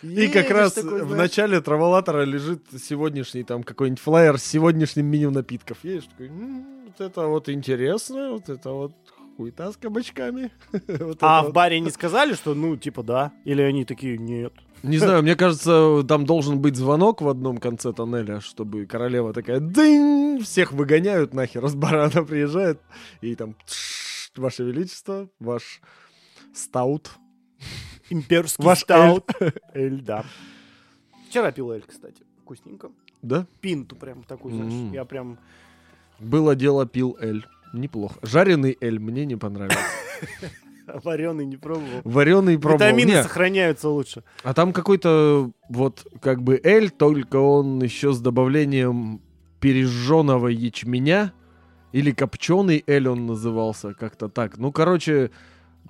И как раз такой, в начале траволатора лежит сегодняшний там какой-нибудь флаер с сегодняшним меню напитков. Едешь такой, «М, вот это вот интересно, вот это вот хуета с кабачками. [laughs] Вот А это в вот». баре не сказали, что ну типа да? Или они такие, нет. Не знаю, мне кажется, там должен быть звонок в одном конце тоннеля, чтобы королева такая дынь, всех выгоняют нахер, с бара она приезжает, и там «Тш, Ваше Величество, ваш стаут. Имперский Ваш стаут. Эль, [laughs] да. Вчера пил эль, кстати. Вкусненько. Да? Пинту прям такую, знаешь. М. Я прям... Было дело, пил эль. Неплохо. Жареный эль мне не понравился. [laughs] Вареный не пробовал. Вареный пробовал. Витамины сохраняются лучше. А там какой-то вот как бы эль, только он еще с добавлением пережженного ячменя. Или копченый эль он назывался, как-то так. Ну, короче,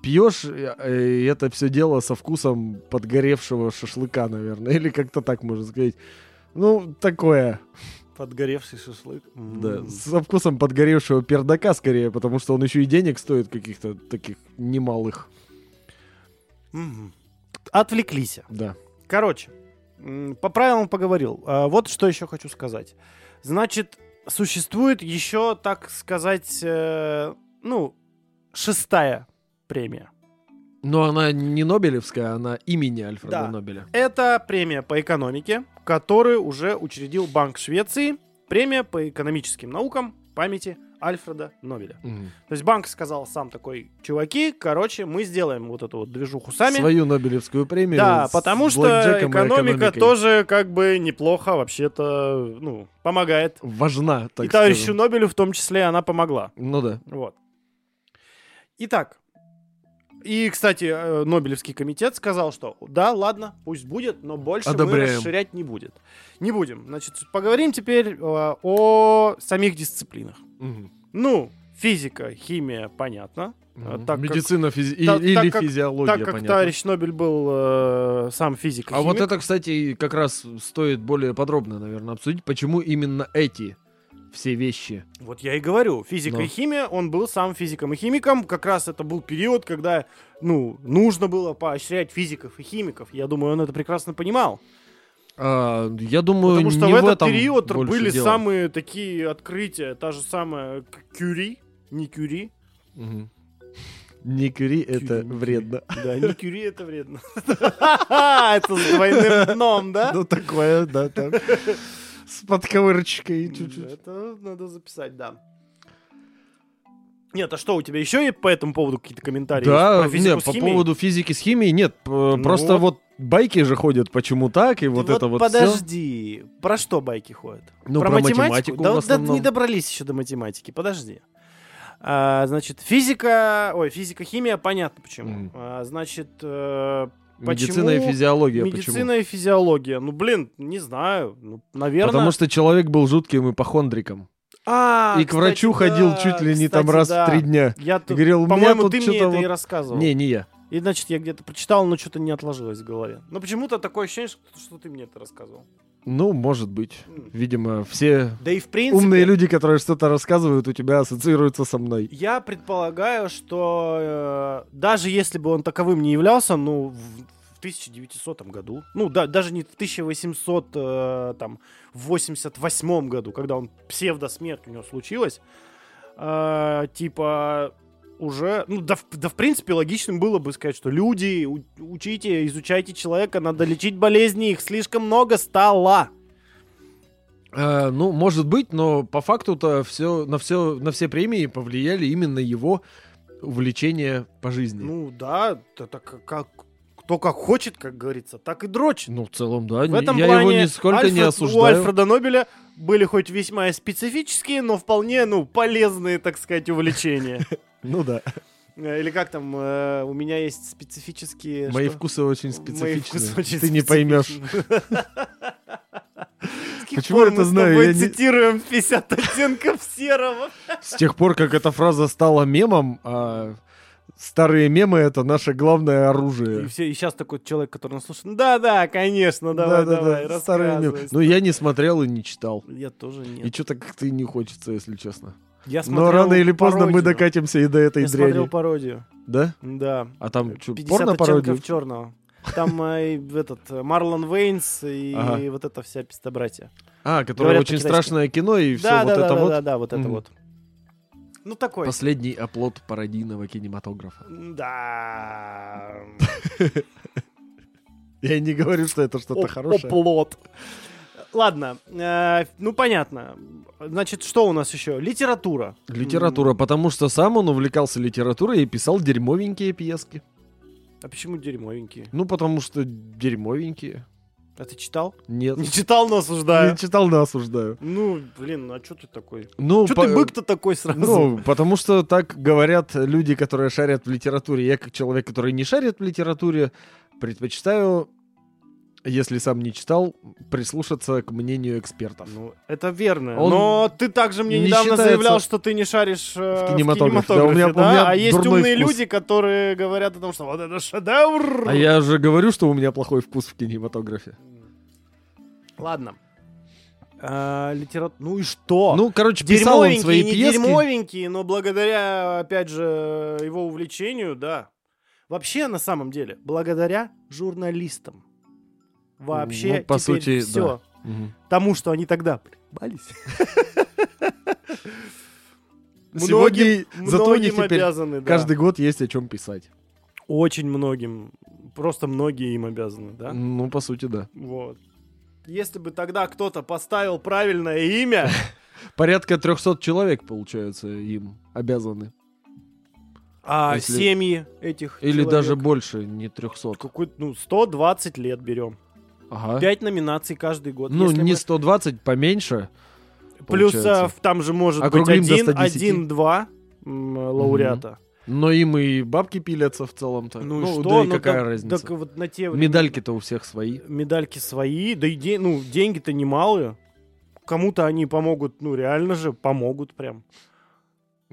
пьешь э, и это все дело со вкусом подгоревшего шашлыка, наверное. [laughs] Или как-то так можно сказать. Ну, такое. Подгоревший шашлык. Да, со вкусом подгоревшего пердака скорее, потому что он еще и денег стоит каких-то таких немалых. Мгм. Отвлеклись. Да. Короче, по правилам поговорил. А, Вот что еще хочу сказать. Значит, существует еще, так сказать, э, ну, шестая премия. Но она не Нобелевская, она имени Альфреда Да. Нобеля. Это премия по экономике, которую уже учредил Банк Швеции. Премия по экономическим наукам памяти Альфреда Нобеля. Мгм. То есть банк сказал сам такой, чуваки, короче, мы сделаем вот эту вот движуху сами. Свою Нобелевскую премию. Да, потому что экономика тоже как бы неплохо вообще-то, ну, помогает. важна, так И товарищу скажем. Нобелю в том числе она помогла. Ну да. Вот. Итак. И, кстати, э, Нобелевский комитет сказал, что да, ладно, пусть будет, но больше мы Одобряем. расширять не будет. Не будем. Значит, поговорим теперь э, о самих дисциплинах. Мгм. Ну, физика, химия, понятно. Мгм. так как- Медицина физи- и- та- или так как- физиология, Так как понятно. товарищ Нобель был э, сам физик А вот это, кстати, как раз стоит более подробно, наверное, обсудить, почему именно эти все вещи. Вот я и говорю, физика Ну. и химия, он был сам физиком и химиком. Как раз это был период, когда, ну, нужно было поощрять физиков и химиков. Я думаю, он это прекрасно понимал. А, я думаю, Потому что не в этот этом период были дело. самые такие открытия. Та же самая Кюри, не Кюри. Мгм. Не это Кюри, не вредно. Кюри. Да, не Кюри, это вредно. [laughs] [laughs] Это с двойным дном, да? Ну, такое, да, там. С подковырочкой чуть-чуть. Это надо записать, да. Нет, а что, у тебя еще и по этому поводу какие-то комментарии Да? Про физику нет, по поводу физики с химией нет. п- Просто вот. вот байки же ходят, почему так, и Ты вот это вот подожди, про что байки ходят? Ну, про математику Да, в да основном. не добрались еще до математики, подожди. А, значит, физика, ой, физика, химия, понятно почему. Мгм. А, значит, Медицина и почему физиология, медицина почему? и физиология. Ну, блин, не знаю, ну, наверное. Потому что человек был жутким ипохондриком. А, и к врачу кстати, ходил да, чуть ли не кстати, там раз да. в три дня. Я И тут, говорил, по-моему, тут ты мне это и вот- рассказывал. Не, не я. И, значит, я где-то прочитал, но что-то не отложилось в голове. Но почему-то такое ощущение, что ты мне это рассказывал. Ну, может быть. Видимо, все Да и в принципе... умные люди, которые что-то рассказывают, у тебя ассоциируются со мной. Я предполагаю, что э, даже если бы он таковым не являлся, ну, в, в 1900 году, ну, да, даже не в 1800, э, там, в 88 году, когда он псевдосмерть у него случилась, э, типа, уже, ну, да, да, в принципе, логичным было бы сказать, что люди, у- учите, изучайте человека, надо лечить болезни, их слишком много стало. Э, ну, может быть, но по факту-то все, на, все, на все премии повлияли именно его увлечение по жизни. Ну, Ну, да, это как... Кто как хочет, как говорится, так и дрочит. в целом, да. В не- этом я плане его нисколько не Альфред- осуждаю. У Альфреда Нобеля были хоть весьма специфические, но вполне, ну, полезные, так сказать, увлечения. [laughs] Ну да. Э, Или как там, э, у меня есть специфические... Мои что? вкусы очень Мои вкусы очень Ты не поймешь. [laughs] Почему это мы знаю? не- цитируем 50 оттенков серого. С тех пор, как эта фраза стала мемом, а старые мемы это наше главное И, оружие. все, и сейчас такой человек, который нас слушает, да-да, конечно, давай, давай, Да-да-да, старые мемы. Но я не смотрел и не читал. Я тоже И нет. что-то как-то и не хочется, если честно. Я Но смотрел рано или поздно мы пародию. докатимся и до этой Я смотрел дряни. пародию. Да? Да. А там что, 50 порно-пародию? оттенков черного. Там э, этот э, Марлон Вейнс и Ага. вот это вся пистобратья. А, которое Говорят очень страшное кино и все Да, вот да, это да, вот. да, да, вот это вот. Ну такой. Последний оплот пародийного кинематографа. Да. [laughs] Я не говорю, что это что-то хорошее. Оплот. Ладно, э, ну понятно. Значит, что у нас еще? Литература. Литература, потому что сам он увлекался литературой и писал дерьмовенькие пьески. А почему дерьмовенькие? Ну, потому что дерьмовенькие. А ты читал? Нет. Не читал, но осуждаю. Не читал, но осуждаю. Ну, блин, а что ты такой? Ну, Что по- ты бык-то такой сразу? Ну, потому что так говорят люди, которые шарят в литературе. Я, как человек, который не шарит в литературе, предпочитаю, если сам не читал, прислушаться к мнению экспертов. Ну, это верно. Он Но ты также мне не недавно считается заявлял, что ты не шаришь э, в кинематографе. Да, у меня- у да? меня А есть умные вкус. люди, которые говорят о том, что вот это шедевр. А я же говорю, что у меня плохой вкус в кинематографе. Ладно. А, литера- Ну и что? Ну, короче, писал он свои не пьески. дерьмовенькие, но благодаря, опять же, его увлечению, да. Вообще, на самом деле, благодаря журналистам. Вообще, Ну, по теперь сути, все. Мгм. Тому, что они тогда прибались. [laughs] Сегодня зато у них теперь обязаны, да. каждый год есть о чем писать. Очень многим. Просто многие им обязаны, да? Ну, по сути, да. Вот. Если бы тогда кто-то поставил правильное имя, [laughs] Порядка 300 человек, получается, им обязаны. а Если- семьи этих Или человек- даже больше, не 300. какой ну, 120 лет берем. Ага. 5 номинаций каждый год. Ну, Если не мы- 120, поменьше. Плюс а, там же может Округлим быть до один, 110. один-два м, лауреата. Но им и бабки пилятся в целом-то. Ну, Ну, и что? да и Ну, какая так- разница. так вот на те времена- Медальки-то у всех свои. медальки свои, да и де- ну, деньги-то немалые. Кому-то они помогут, ну, реально же помогут прям.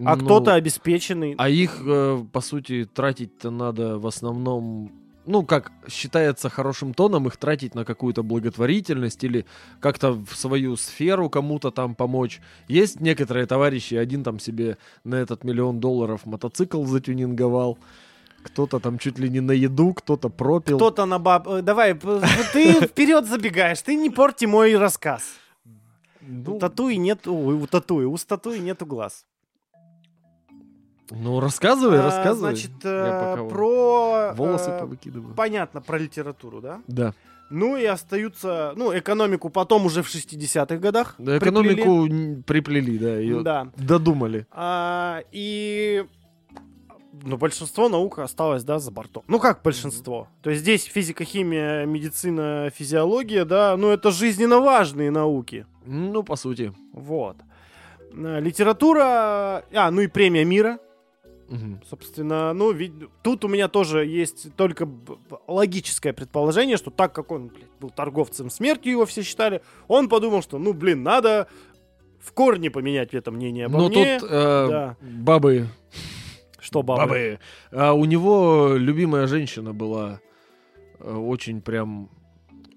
А Ну, кто-то обеспеченный. А их, э, по сути, тратить-то надо в основном... Ну, как считается хорошим тоном, их тратить на какую-то благотворительность или как-то в свою сферу кому-то там помочь. Есть некоторые товарищи, один там себе на этот миллион долларов мотоцикл затюнинговал, кто-то там чуть ли не на еду, кто-то пропил. Кто-то на баб... э, Давай, ты вперед забегаешь, ты не порти мой рассказ. Ну, У татуи нет... Ой, у татуи, у статуи нету глаз. Ну, рассказывай, А, рассказывай. Значит, э, про... волосы э, повыкидываю. Понятно, про литературу, да? Да. Ну и остаются... Ну, экономику потом уже в 60-х годах. Да, приплели. экономику н- приплели, да, ее Да. додумали. А, и... Ну, большинство наук осталось, да, за бортом. Ну, как большинство? То есть здесь физика, химия, медицина, физиология, да, ну, это жизненно важные науки. Ну, по сути. Вот. Э, Литература... А, ну и премия мира. Мгм. Собственно, ну, ведь тут у меня тоже есть только логическое предположение, что так как он, блядь, был торговцем смертью, его все считали, он подумал, что, ну, блин, надо в корне поменять это мнение обо Но мне. тут э, да. бабы, Что, бабы? А у него любимая женщина была э, очень прям,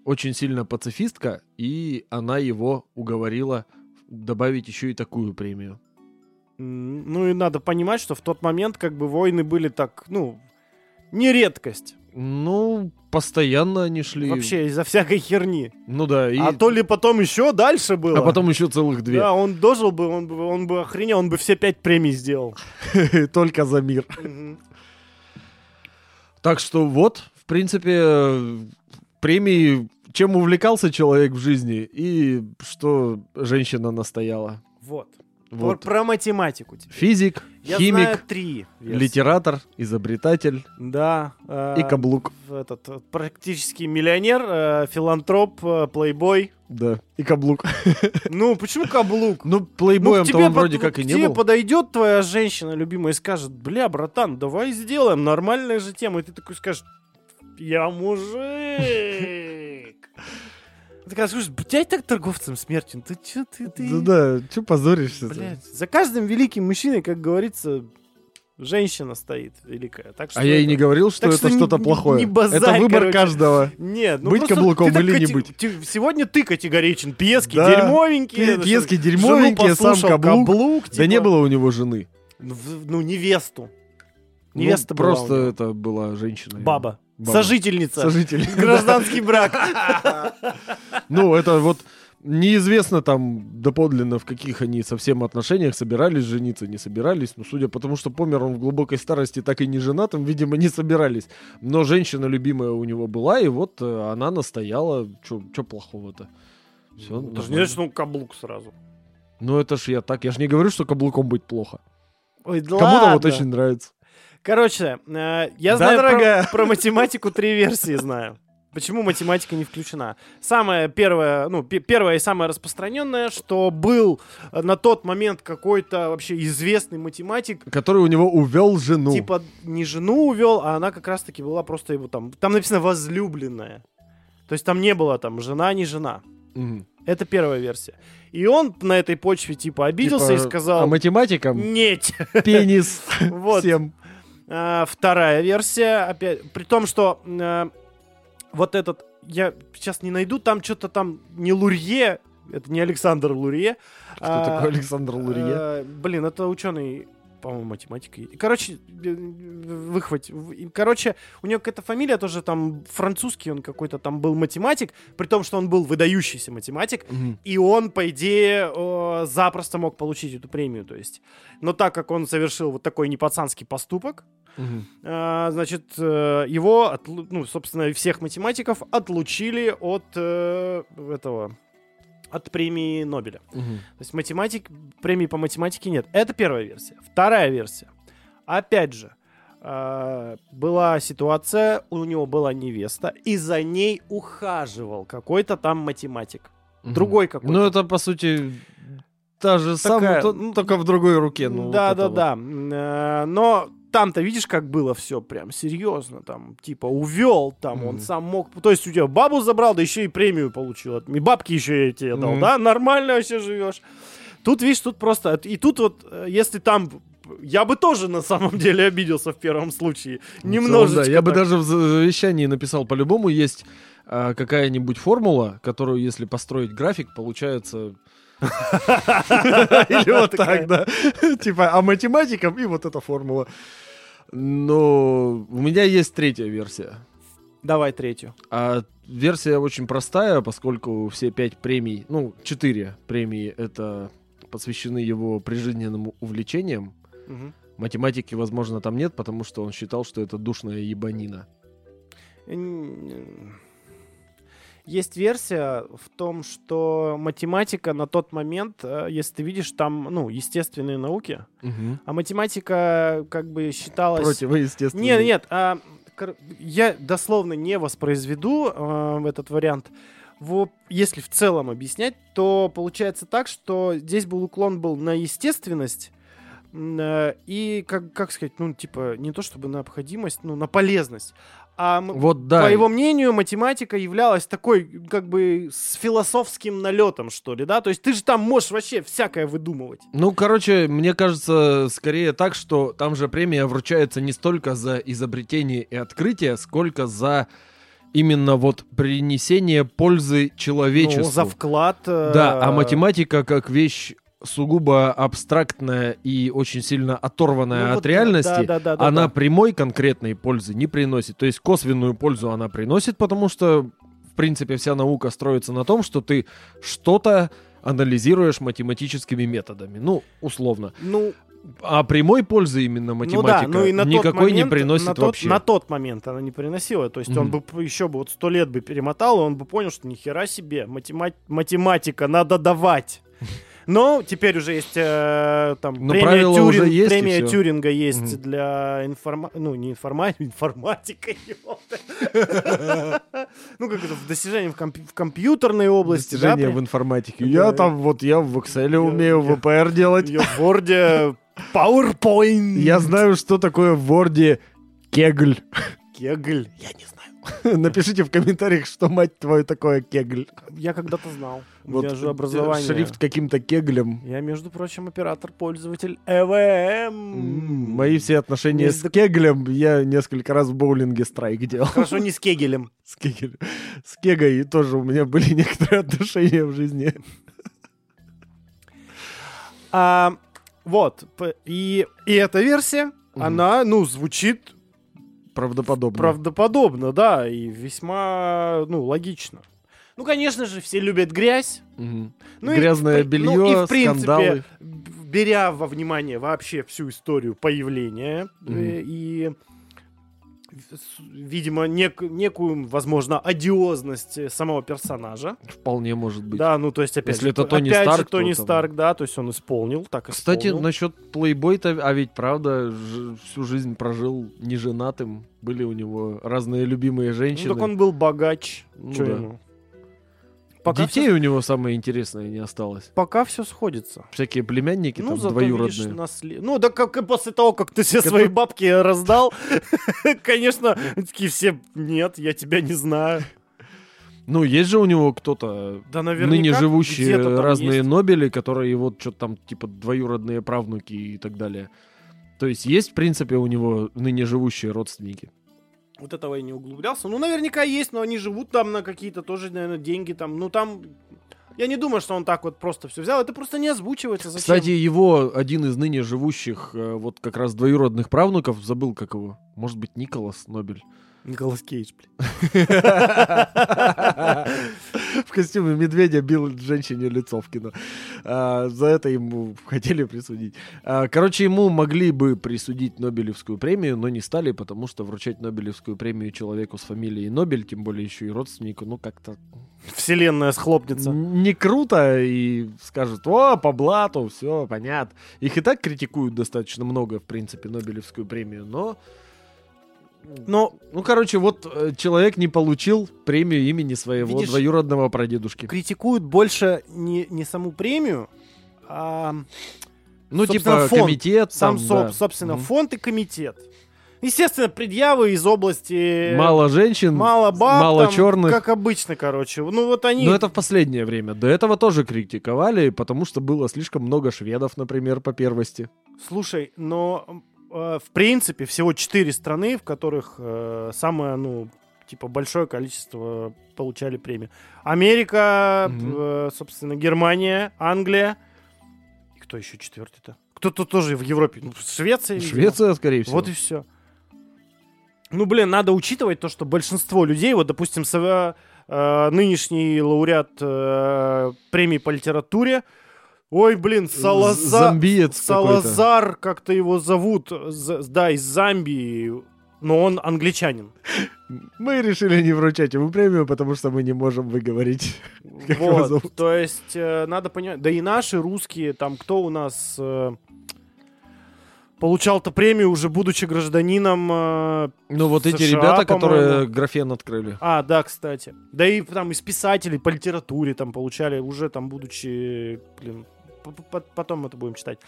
очень сильно пацифистка, и она его уговорила добавить еще и такую премию. Ну и надо понимать, что в тот момент как бы войны были так, ну, не редкость. Ну, постоянно они шли. Вообще из-за всякой херни. Ну да, и... А то ли потом еще дальше было. а потом еще целых две. Да, он дожил бы, он бы, он бы охренел, он бы все пять премий сделал. [laughs] Только за мир. Так что вот, в принципе, премии, чем увлекался человек в жизни и что женщина настояла. Вот. Вот. Про, про математику теперь. Физик, Я химик, знаю три. версии. литератор, изобретатель Да. э, и каблук. Этот э, практически миллионер, э, филантроп, э, плейбой. Да, и каблук. [laughs] Ну, почему каблук? Ну, Ну, плейбоем-то тебе он вроде под- как и не тебе был. подойдет твоя женщина любимая и скажет, бля, братан, давай сделаем, нормальная же тема. И ты такой скажешь, я мужик. Такая, слушай, блядь, так торговцем смертью, ты чё, ты, ты... Ну да, че позоришься Блядь, за каждым великим мужчиной, как говорится, женщина стоит великая. Так что А я и это- не говорил, что так это что не- что-то не- плохое. не базарь, это выбор короче. каждого. Нет, ну Быть каблуком или не кати- быть. ты- сегодня ты категоричен. Пески Да. дерьмовенькие. Да пески что- дерьмовенькие, сам каблук. Да типа. не было у него жены. В- Ну, невесту. Ну, Невеста была просто это была женщина. Баба. Баба. Сожительница. Сожитель. Гражданский брак. [laughs] Ну, это вот неизвестно там доподлинно, в каких они совсем отношениях собирались жениться, не собирались. Ну, судя по тому, что помер он в глубокой старости, так и не женатым, видимо, не собирались. Но женщина любимая у него была, и вот э, она настояла. Что плохого-то? Все, Это же не значит, он каблук сразу. Ну, это ж я так. Я ж не говорю, что каблуком быть плохо. Ой, да Кому-то вот очень нравится. Короче, э, я Да, знаю про- дорогая. про, математику три версии знаю. Почему математика не включена? Самое первое, ну, пе- первое и самое распространенное, что был э, на тот момент какой-то вообще известный математик, Который у него увел жену. типа не жену увел, а она как раз-таки была просто его там, там написано возлюбленная. То есть там не было там жена, не жена. Мгм. Это первая версия. И он на этой почве типа обиделся Типа, и сказал, А математикам нет. пенис [laughs] Вот. всем. А, вторая версия, опять, при том, что э, вот этот, я сейчас не найду, там что-то там не Лурье, Это не Александр Лурье. Кто а, такой Александр Лурье? э, Блин, это ученый, по-моему, математика. Короче, выхвать. Короче, у него какая-то фамилия тоже там французский, он какой-то там был математик, при том, что он был выдающийся математик. Мгм. И он, по идее, э, запросто мог получить эту премию, то есть. Но так как он совершил вот такой непацанский поступок, Мгм. э, значит, э, его, ну, собственно, всех математиков отлучили от э, этого, от премии Нобеля. Мгм. То есть математик, премии по математике нет. Это первая версия. Вторая версия. Опять же, э, была ситуация, у него была невеста, и за ней ухаживал какой-то там математик. Мгм. Другой какой-то. Ну, это, по сути, та же самая, Такая, то- ну, только в другой руке. ну, вот да, это да, вот. да. М, э, Но там-то видишь, как было все прям серьезно. Там, типа, увел, там, он Мгм. сам мог. То есть у тебя бабу забрал, да еще и премию получил. от- И бабки еще я тебе дал, Мгм. да? Нормально вообще живешь. Тут, видишь, тут просто... И тут вот, э, если там... Я бы тоже на самом деле обиделся в первом случае. Целом, Немножечко. да. Я бы так. даже в завещании написал, по-любому есть а, какая-нибудь формула, которую, если построить график, получается... [laughs] Или вот так, да. [laughs] Типа, а математикам и вот эта формула. Но у меня есть третья версия. Давай третью. А версия очень простая, поскольку все пять премий, ну, четыре премии, это посвящены его прижизненным увлечениям. Мгм. Математики, возможно, там нет, потому что он считал, что это душная ебанина. Есть версия в том, что математика на тот момент, э, если ты видишь, там, ну, естественные науки, а математика как бы считалась... Противоестественно. Нет, нет, а, я дословно не воспроизведу э, этот вариант. Во- если в целом объяснять, то получается так, что здесь был уклон был на естественность э, и, как, как сказать, ну, типа, не то чтобы на необходимость, ну, на полезность. А Вот да. по его мнению, математика являлась такой, как бы, с философским налетом, что ли, да? То есть ты же там можешь вообще всякое выдумывать. Ну, короче, мне кажется, скорее так, что там же премия вручается не столько за изобретение и открытие, сколько за именно вот принесение пользы человечеству. Ну, за вклад. э, Да, а математика как вещь сугубо абстрактная и очень сильно оторванная ну, от вот, да, реальности, да, да, да, она да. прямой конкретной пользы не приносит. То есть косвенную пользу она приносит, потому что, в принципе, вся наука строится на том, что ты что-то анализируешь математическими методами. Ну, условно. Ну, А прямой пользы именно математика ну да, ну и на никакой не момент- приносит на тот, вообще. На тот момент она не приносила. То есть он Мгм. бы еще бы вот сто лет бы перемотал, и он бы понял, что нихера себе, матема- математика надо давать. Но теперь уже есть э, там Ну, премия, Тюрин- уже есть, премия. Тюринга есть Мгм. для информа... Ну, не информа... [laughs] информатика. Ну, как это, в достижении в, комп- в компьютерной области, да? Прям? в информатике. Я там, вот я в Excel умею VPR делать. Я в Word, PowerPoint. Я знаю, что такое в Word кегль. Кегль. Я не знаю. [laughs] Напишите в комментариях, что, мать твою, такое кегль. Я когда-то знал. Вот меня же образование. Шрифт каким-то кеглем. Я, между прочим, оператор-пользователь ЭВМ. Мои все отношения Не с кеглем, я несколько раз в боулинге страйк делал. Хорошо, не с Кегелем. [laughs] С, кегель- с кегой тоже у меня были [laughs] некоторые отношения в жизни. А, вот. И, и эта версия, она, ну, звучит Правдоподобно. правдоподобно, да, и весьма, ну, логично. Ну, конечно же, все любят грязь. Мгм. Ну и Грязное ну белье, и, в принципе, скандалы. беря во внимание вообще всю историю появления э, и, видимо, нек- некую, возможно, одиозность самого персонажа. Вполне может быть. Да, ну то есть опять Если же, это то- Тони опять же, Старк, то Тони там- Старк, да, то есть он исполнил, так Кстати, исполнил. насчет плейбой-то, а ведь правда, ж- всю жизнь прожил неженатым. Были у него разные любимые ну, женщины. так он был богач. Ну Чё да. ему? Пока Детей всё- у него самое интересное не осталось. пока все сходится. Всякие племянники Ну, там двоюродные. видишь, насле- Ну, да как и после того, как ты все Как свои бабки раздал, [laughs] конечно, такие все, нет, я тебя не знаю. Ну, есть же у него кто-то, Да, ныне живущие разные есть. Нобели, которые вот что-то там, типа, двоюродные правнуки и так далее. То есть есть, в принципе, у него ныне живущие родственники. Вот этого я не углублялся. Ну, наверняка есть, но они живут там на какие-то тоже, наверное, деньги там. Ну, там Я не думаю, что он так вот просто все взял. Это просто не озвучивается. Зачем? Кстати, его один из ныне живущих, э, вот как раз двоюродных правнуков, забыл как его, может быть, Николас Нобель. Николас Кейдж, блядь. [laughs] В костюме медведя бил женщине лицо в кино. А, За это ему хотели присудить. А, Короче, ему могли бы присудить Нобелевскую премию, но не стали, потому что вручать Нобелевскую премию человеку с фамилией Нобель, тем более еще и родственнику, ну как-то Вселенная схлопнется. не круто, и скажут, о, по блату, все, понятно. Их и так критикуют достаточно много, в принципе, Нобелевскую премию, но... Но Ну, короче, вот э, человек не получил премию имени своего Видишь, двоюродного прадедушки. критикуют больше не, не саму премию, а Ну, типа, фонд. комитет сам, там, соб- да. собственно, Мгм. фонд и комитет. Естественно, предъявы из области... Мало женщин, Мало баб, мало там, черных. как обычно, короче. Ну вот они... Но это в последнее время. До этого тоже критиковали, потому что было слишком много шведов, например, по первости. Слушай, но э, в принципе всего четыре страны, в которых э, самое, ну, типа большое количество получали премию. Америка, Мгм. э, собственно, Германия, Англия. И кто еще четвертый-то? Кто-то тоже в Европе. Ну, Швеция. видимо. Швеция, скорее всего. Вот и все. Ну, блин, надо учитывать то, что большинство людей, вот, допустим, сова- э, нынешний лауреат э, премии по литературе, ой, блин, Салазар, Зомбиец. Салазар, как-то его зовут, з- да, из Замбии, но он англичанин. [laughs] Мы решили не вручать ему премию, потому что мы не можем выговорить. [laughs] Как его Вот, зовут? то есть э, надо понимать, да и наши русские, там кто у нас э, получал-то премию уже будучи гражданином э, Ну, вот эти США, ребята, которые графен открыли. А, да, кстати. Да и там из писателей по литературе там получали, уже там будучи, блин, потом это будем читать.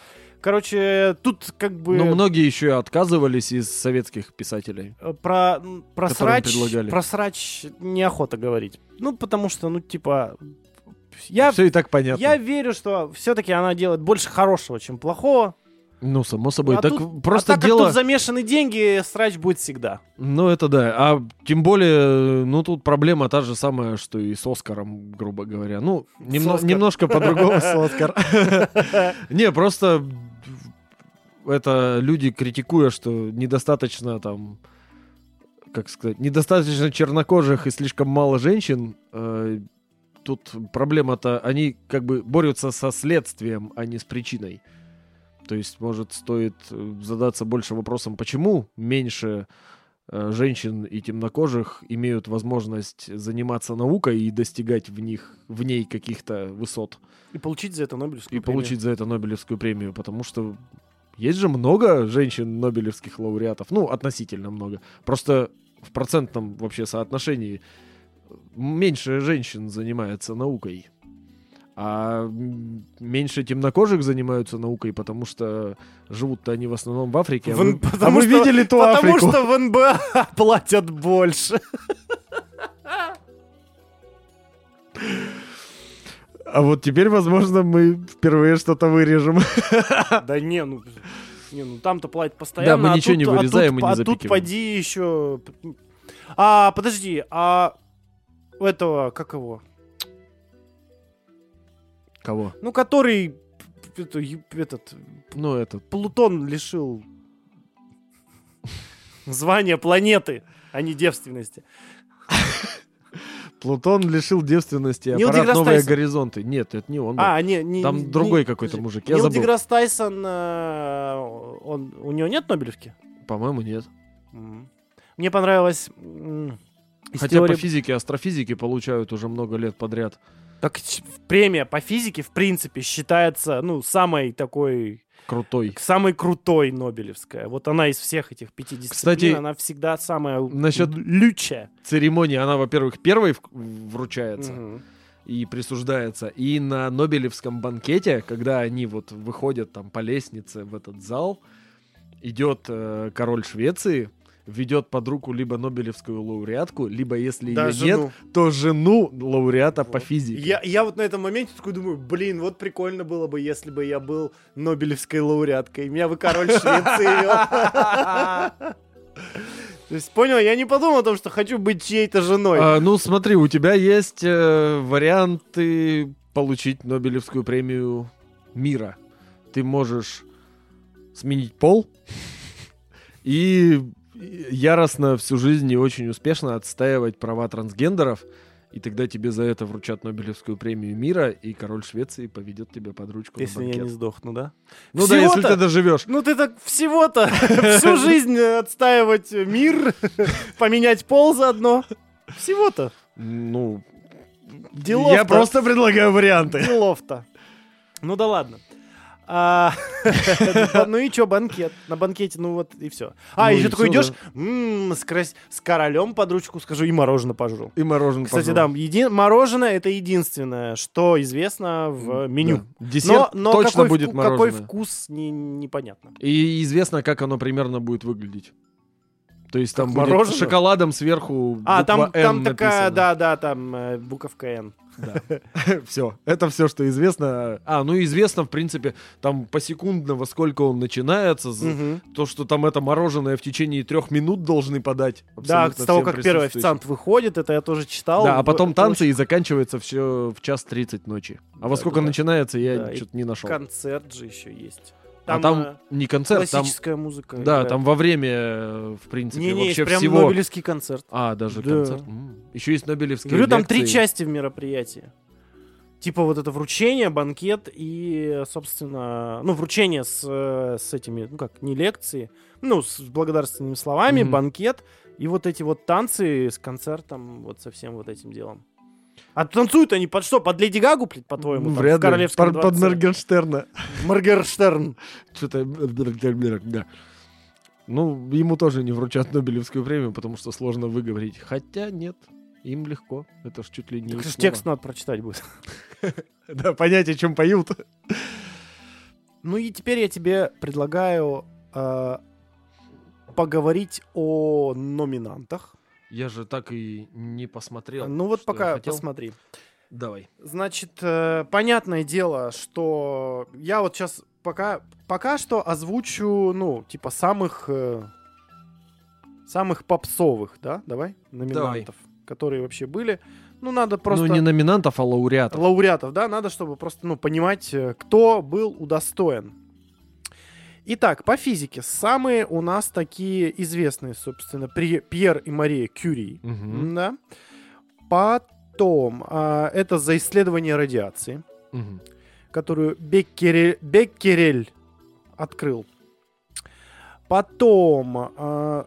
Короче, тут как бы Но многие еще и отказывались из советских писателей. э, про, про срач, про срач неохота говорить. Ну, потому что, ну, типа, я, Все и так понятно. я верю, что все-таки она делает больше хорошего, чем плохого. Ну, само собой. А так тут- просто а так дело... как тут замешаны деньги, срач будет всегда. Ну, это да. А тем более, ну, тут проблема та же самая, что и с Оскаром, грубо говоря. Ну, немно- немножко по-другому с Оскар. [laughs] Не, просто это люди, критикуя, что недостаточно там, как сказать, недостаточно чернокожих и слишком мало женщин, э, тут проблема-то, они как бы борются со следствием, а не с причиной. То есть, может, стоит э, задаться больше вопросом, почему меньше э, женщин и темнокожих имеют возможность заниматься наукой и достигать в них, в ней каких-то высот И получить за это Нобелевскую и премию. получить за это Нобелевскую премию, потому что есть же много женщин Нобелевских лауреатов, ну, относительно много. Просто в процентном вообще соотношении меньше женщин занимается наукой. А меньше темнокожих занимаются наукой, потому что живут-то они в основном в Африке. а В вы- Н- а потому вы что- видели ту Потому Африку? что в НБА [laughs] платят больше. А вот теперь, возможно, мы впервые что-то вырежем. [laughs] Да не, ну... Не, ну там-то платят постоянно. Да, мы а ничего тут- не а вырезаем тут- и не А тут запикиваем. поди еще... А, подожди, а у этого, как его? Кого? Ну, который это, ю- этот Ну, этот. Плутон лишил звания планеты, а не девственности. Плутон лишил девственности Нил аппарат деграсс «Новые Тайсон. горизонты». Нет, это не он. был. А, не, не Там не- другой какой-то мужик, я Нил забыл. деграсс Тайсон, э, он, у него нет Нобелевки? По-моему, нет. М. Мне понравилось... м, из Хотя теории- по физике, астрофизике получают уже много лет подряд. Так премия по физике, в принципе, считается, ну, самой такой, Крутой. самой крутой Нобелевская. Вот она из всех этих пяти дисциплин, Кстати, она всегда самая насчет- лючая. Церемония, она, во-первых, первой вручается Мгм. и присуждается. И на Нобелевском банкете, когда они вот выходят там по лестнице в этот зал, идет э, король Швеции, ведет под руку либо Нобелевскую лауреатку, либо, если Да, ее жену. нет, то жену лауреата по Вот. физике. Я, я вот на этом моменте такой думаю, блин, вот прикольно было бы, если бы я был Нобелевской лауреаткой. Меня бы король Швеции вел. [laughs] То есть, понял, я не подумал о том, что хочу быть чьей-то женой. А, ну, смотри, у тебя есть э, варианты получить Нобелевскую премию мира. Ты можешь сменить пол [laughs] и яростно всю жизнь и очень успешно отстаивать права трансгендеров, и тогда тебе за это вручат Нобелевскую премию мира, и король Швеции поведет тебя под ручку на Если я банкет. не сдохну, да? Ну да, если ты доживешь. Ну ты так всего-то [laughs] всю жизнь отстаивать мир, [laughs] поменять пол заодно. Всего-то. Ну, Делов-то. я просто предлагаю варианты. Делов-то. Ну да ладно. А, [laughs] ну и чё, банкет. На банкете, ну вот и все. А, Ну еще и такой идешь, с, королем под ручку скажу и мороженое пожру. И мороженое. Кстати, да, мороженое это единственное, что известно в меню. Десерт но но точно будет вку- какой мороженое. вкус не, непонятно. И известно, как оно примерно будет выглядеть. То есть там будет мороженое? шоколадом сверху А, там, там такая, да, да, там э, буковка Н. [laughs] все. Это все, что известно. А, ну известно, в принципе, там посекундно, во сколько он начинается. То, что там это мороженое в течение трех минут должны подать. Да, с того, как первый официант выходит, это я тоже читал. Да, а потом танцы, и заканчивается все в час 30 ночи. А во сколько да. начинается, я что-то не нашел. Концерт же еще есть. А Там, там э, не концерт, там... классическая музыка. Да, играет. там во время, э, в принципе, Не-не, есть вообще прям всего... Нобелевский концерт. А, даже Да. концерт. Еще есть Нобелевские Говорю, там три лекции. части в мероприятии. Типа вот это вручение, банкет и, собственно, ну, вручение с, э, с этими, ну как, не лекции, ну, с благодарственными словами, Мгм. банкет и вот эти вот танцы с концертом, вот со всем вот этим делом. А танцуют они под что? Под Леди Гагу, блядь, по-твоему, Ну, вряд ли. Под, под дворце? Моргенштерна. Моргенштерн. Что-то... Ну, ему тоже не вручат Нобелевскую премию, потому что сложно выговорить. Хотя нет, им легко. Это ж чуть ли не Так текст надо прочитать будет. [laughs] Да, понять, о чем поют. Ну и теперь я тебе предлагаю э, поговорить о номинантах. Я же так и не посмотрел. Ну вот пока посмотри. Давай. Значит, э, понятное дело, что я вот сейчас пока, пока что озвучу, ну, типа самых, э, самых попсовых, да, давай, номинантов, которые вообще были. Ну, надо просто... Ну, не номинантов, а лауреатов. лауреатов, да, надо, чтобы просто, ну, понимать, э, кто был удостоен. Итак, по физике самые у нас такие известные, собственно, Пьер и Мария Кюри, Мгм. да. Потом а, это за исследование радиации, Мгм. которую Беккерель, Беккерель открыл. Потом а,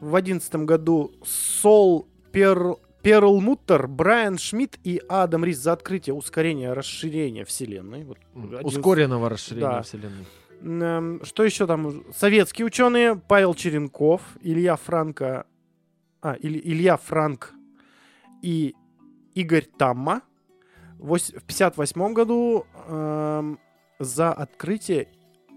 в одиннадцатом году Сол Перл, Перлмуттер, Брайан Шмидт и Адам Рис за открытие ускорения расширения Вселенной. Вот М, 11 Ускоренного расширения Да. Вселенной. Эм, Что еще там? Советские ученые. Павел Черенков, Илья Франко... А, Иль- Илья Франк и Игорь Тамма. В 58 году эм, за открытие...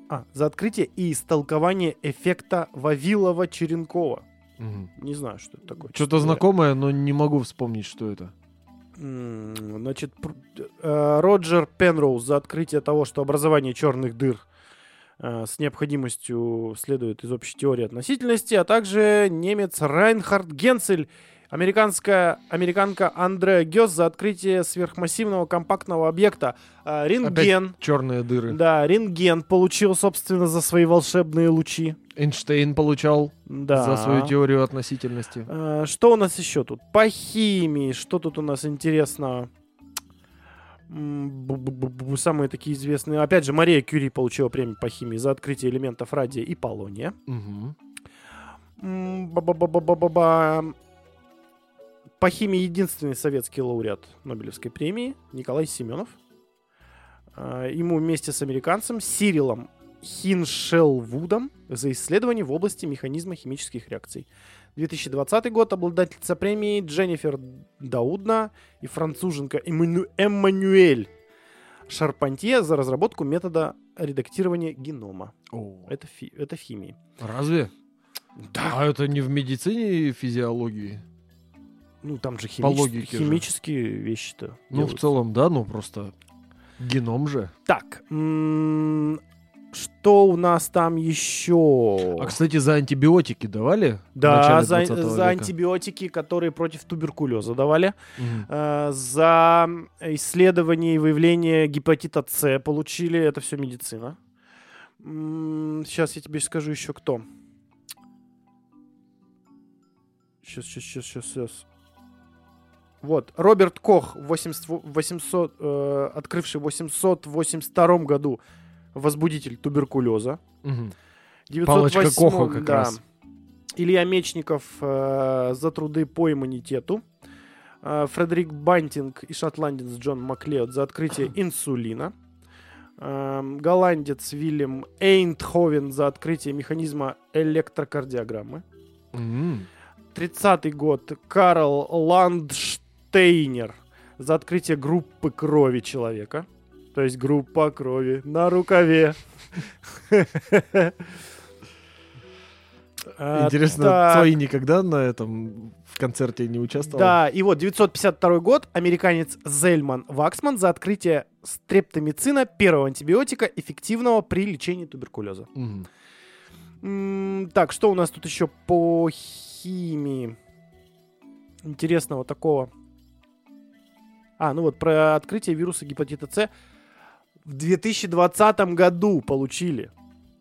А, за открытие и истолкование эффекта Вавилова-Черенкова. Мгм. Не знаю, что это такое. Что-то знакомое, но не могу вспомнить, что это. Значит, э, Роджер Пенроуз за открытие того, что образование черных дыр с необходимостью следует из общей теории относительности, а также немец Райнхард Генцель, американская, американка Андреа Гёс за открытие сверхмассивного компактного объекта э, рентген. Черные дыры. Да, рентген получил, собственно, за свои волшебные лучи. Эйнштейн получал Да. за свою теорию относительности. Э, Что у нас еще тут? По химии, что тут у нас интересного? Самые такие известные. Опять же, Мария Кюри получила премию по химии за открытие элементов радия и полония. По химии единственный советский лауреат Нобелевской премии Николай Семенов. А, Ему вместе с американцем Сирилом Хиншелвудом за исследование в области механизма химических реакций. 2020 год обладательница премии Дженнифер Даудна и француженка Эмману- Эммануэль Шарпантье за разработку метода редактирования генома. О, Это, фи- это в химии. Разве? Да. А это не в медицине и физиологии? Ну, там же По химичес- логике же. химические вещи-то. Ну, в делаются. целом, да, ну просто геном же. Так. м, Что у нас там еще? А, кстати, за антибиотики давали? да, за, 20 за антибиотики, которые против туберкулеза давали. Мгм. Э, за исследование и выявление гепатита С получили. Это все медицина. сейчас я тебе скажу еще кто. Сейчас, сейчас, сейчас, сейчас, сейчас. Вот, Роберт Кох, 80 во- 800, э, открывший в 882 году возбудитель туберкулеза. Мгм. В Палочка 908 Коха как да. раз. Илья Мечников э, за труды по иммунитету. Э, Фредерик Бантинг и шотландец Джон Маклеод за открытие [clears throat] инсулина. Эм, голландец Вильям Эйнтховен за открытие механизма электрокардиограммы. М. 30 год Карл Ландштейнер за открытие группы крови человека. То есть группа крови на рукаве. [laughs] А, Интересно, так. Цой никогда на этом в концерте не участвовал? Да, и вот 952 год, американец Зельман Ваксман за открытие стрептомицина, первого антибиотика, эффективного при лечении туберкулеза. Так, что у нас тут еще по химии? Интересного такого. А, ну вот про открытие вируса гепатита С в 2020 году получили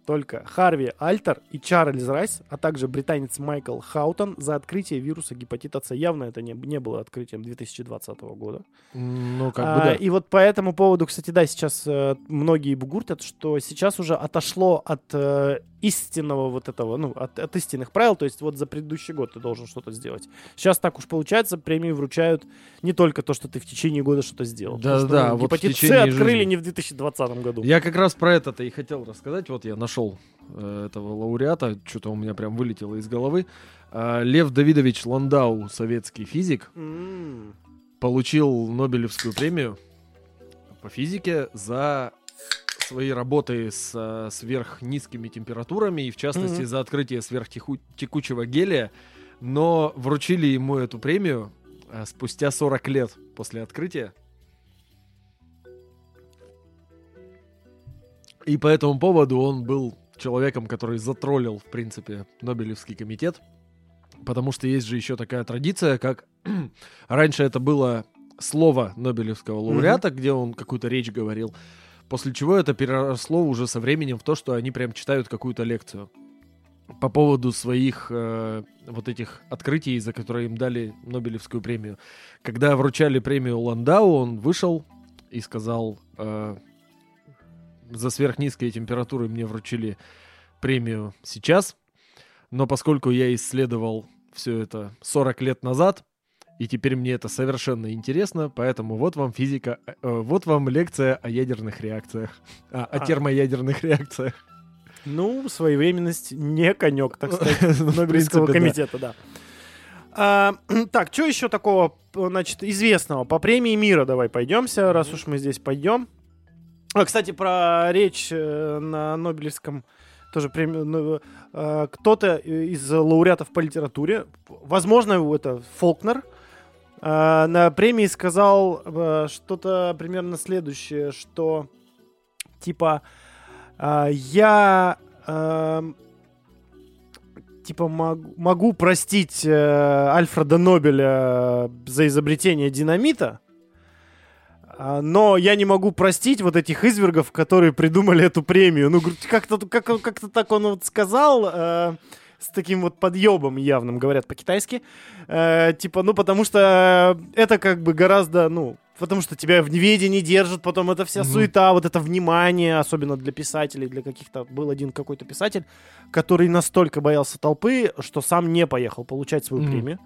только Харви Альтер и Чарльз Райс, а также британец Майкл Хаутон за открытие вируса гепатита С. Явно это не, не было открытием 2020 года. Ну, как А, бы да. И вот по этому поводу, кстати, да, сейчас э, многие бугуртят, что сейчас уже отошло от э, истинного вот этого, ну, от, от истинных правил, то есть вот за предыдущий год ты должен что-то сделать. Сейчас так уж получается, премии вручают не только то, что ты в течение года что-то сделал. Да, Потому что, да, ну, вот в гепатит С течение открыли жизни. не в 2020 году. Я как раз про это-то и хотел рассказать. Вот я нашел э, этого лауреата, что-то у меня прям вылетело из головы. А, Лев Давидович Ландау, советский физик, М, получил Нобелевскую премию по физике за свои работы с э, сверхнизкими температурами и, в частности, Мгм. за открытие сверхтекучего гелия. Но вручили ему эту премию э, спустя 40 лет после открытия. И по этому поводу он был человеком, который затроллил, в принципе, Нобелевский комитет. Потому что есть же еще такая традиция, как [clears throat] раньше это было слово Нобелевского лауреата, где он какую-то речь говорил. После чего это переросло уже со временем в то, что они прям читают какую-то лекцию по поводу своих э, вот этих открытий, за которые им дали Нобелевскую премию. Когда вручали премию Ландау, он вышел и сказал, э, за сверхнизкие температуры мне вручили премию сейчас, но поскольку я исследовал все это 40 лет назад, и теперь мне это совершенно интересно, поэтому вот вам физика, э, э, вот вам лекция о ядерных реакциях, [laughs] а, о А. термоядерных реакциях. Ну, своевременность не конек, так сказать. [laughs] Ну, Нобелевского комитета, да. А, [clears throat] так, что еще такого, значит, известного? По премии мира давай пойдемся, раз уж мы здесь пойдем. А, кстати, про речь э, на Нобелевском тоже премию. ну, э, Кто-то из лауреатов по литературе, возможно, это Фолкнер, э, на премии сказал э, что-то примерно следующее, что типа а, я эм, типа мог- могу простить э, Альфреда Нобеля за изобретение динамита, а, но я не могу простить вот этих извергов, которые придумали эту премию. Ну, как-то как, как так он вот сказал, э, с таким вот подъебом явным, говорят по-китайски. Э, типа, ну, потому что это как бы гораздо, ну, потому что тебя в неведении держат, потом это вся Мгм. суета, вот это внимание, особенно для писателей, для каких-то... Был один какой-то писатель, который настолько боялся толпы, что сам не поехал получать свою Мгм. премию.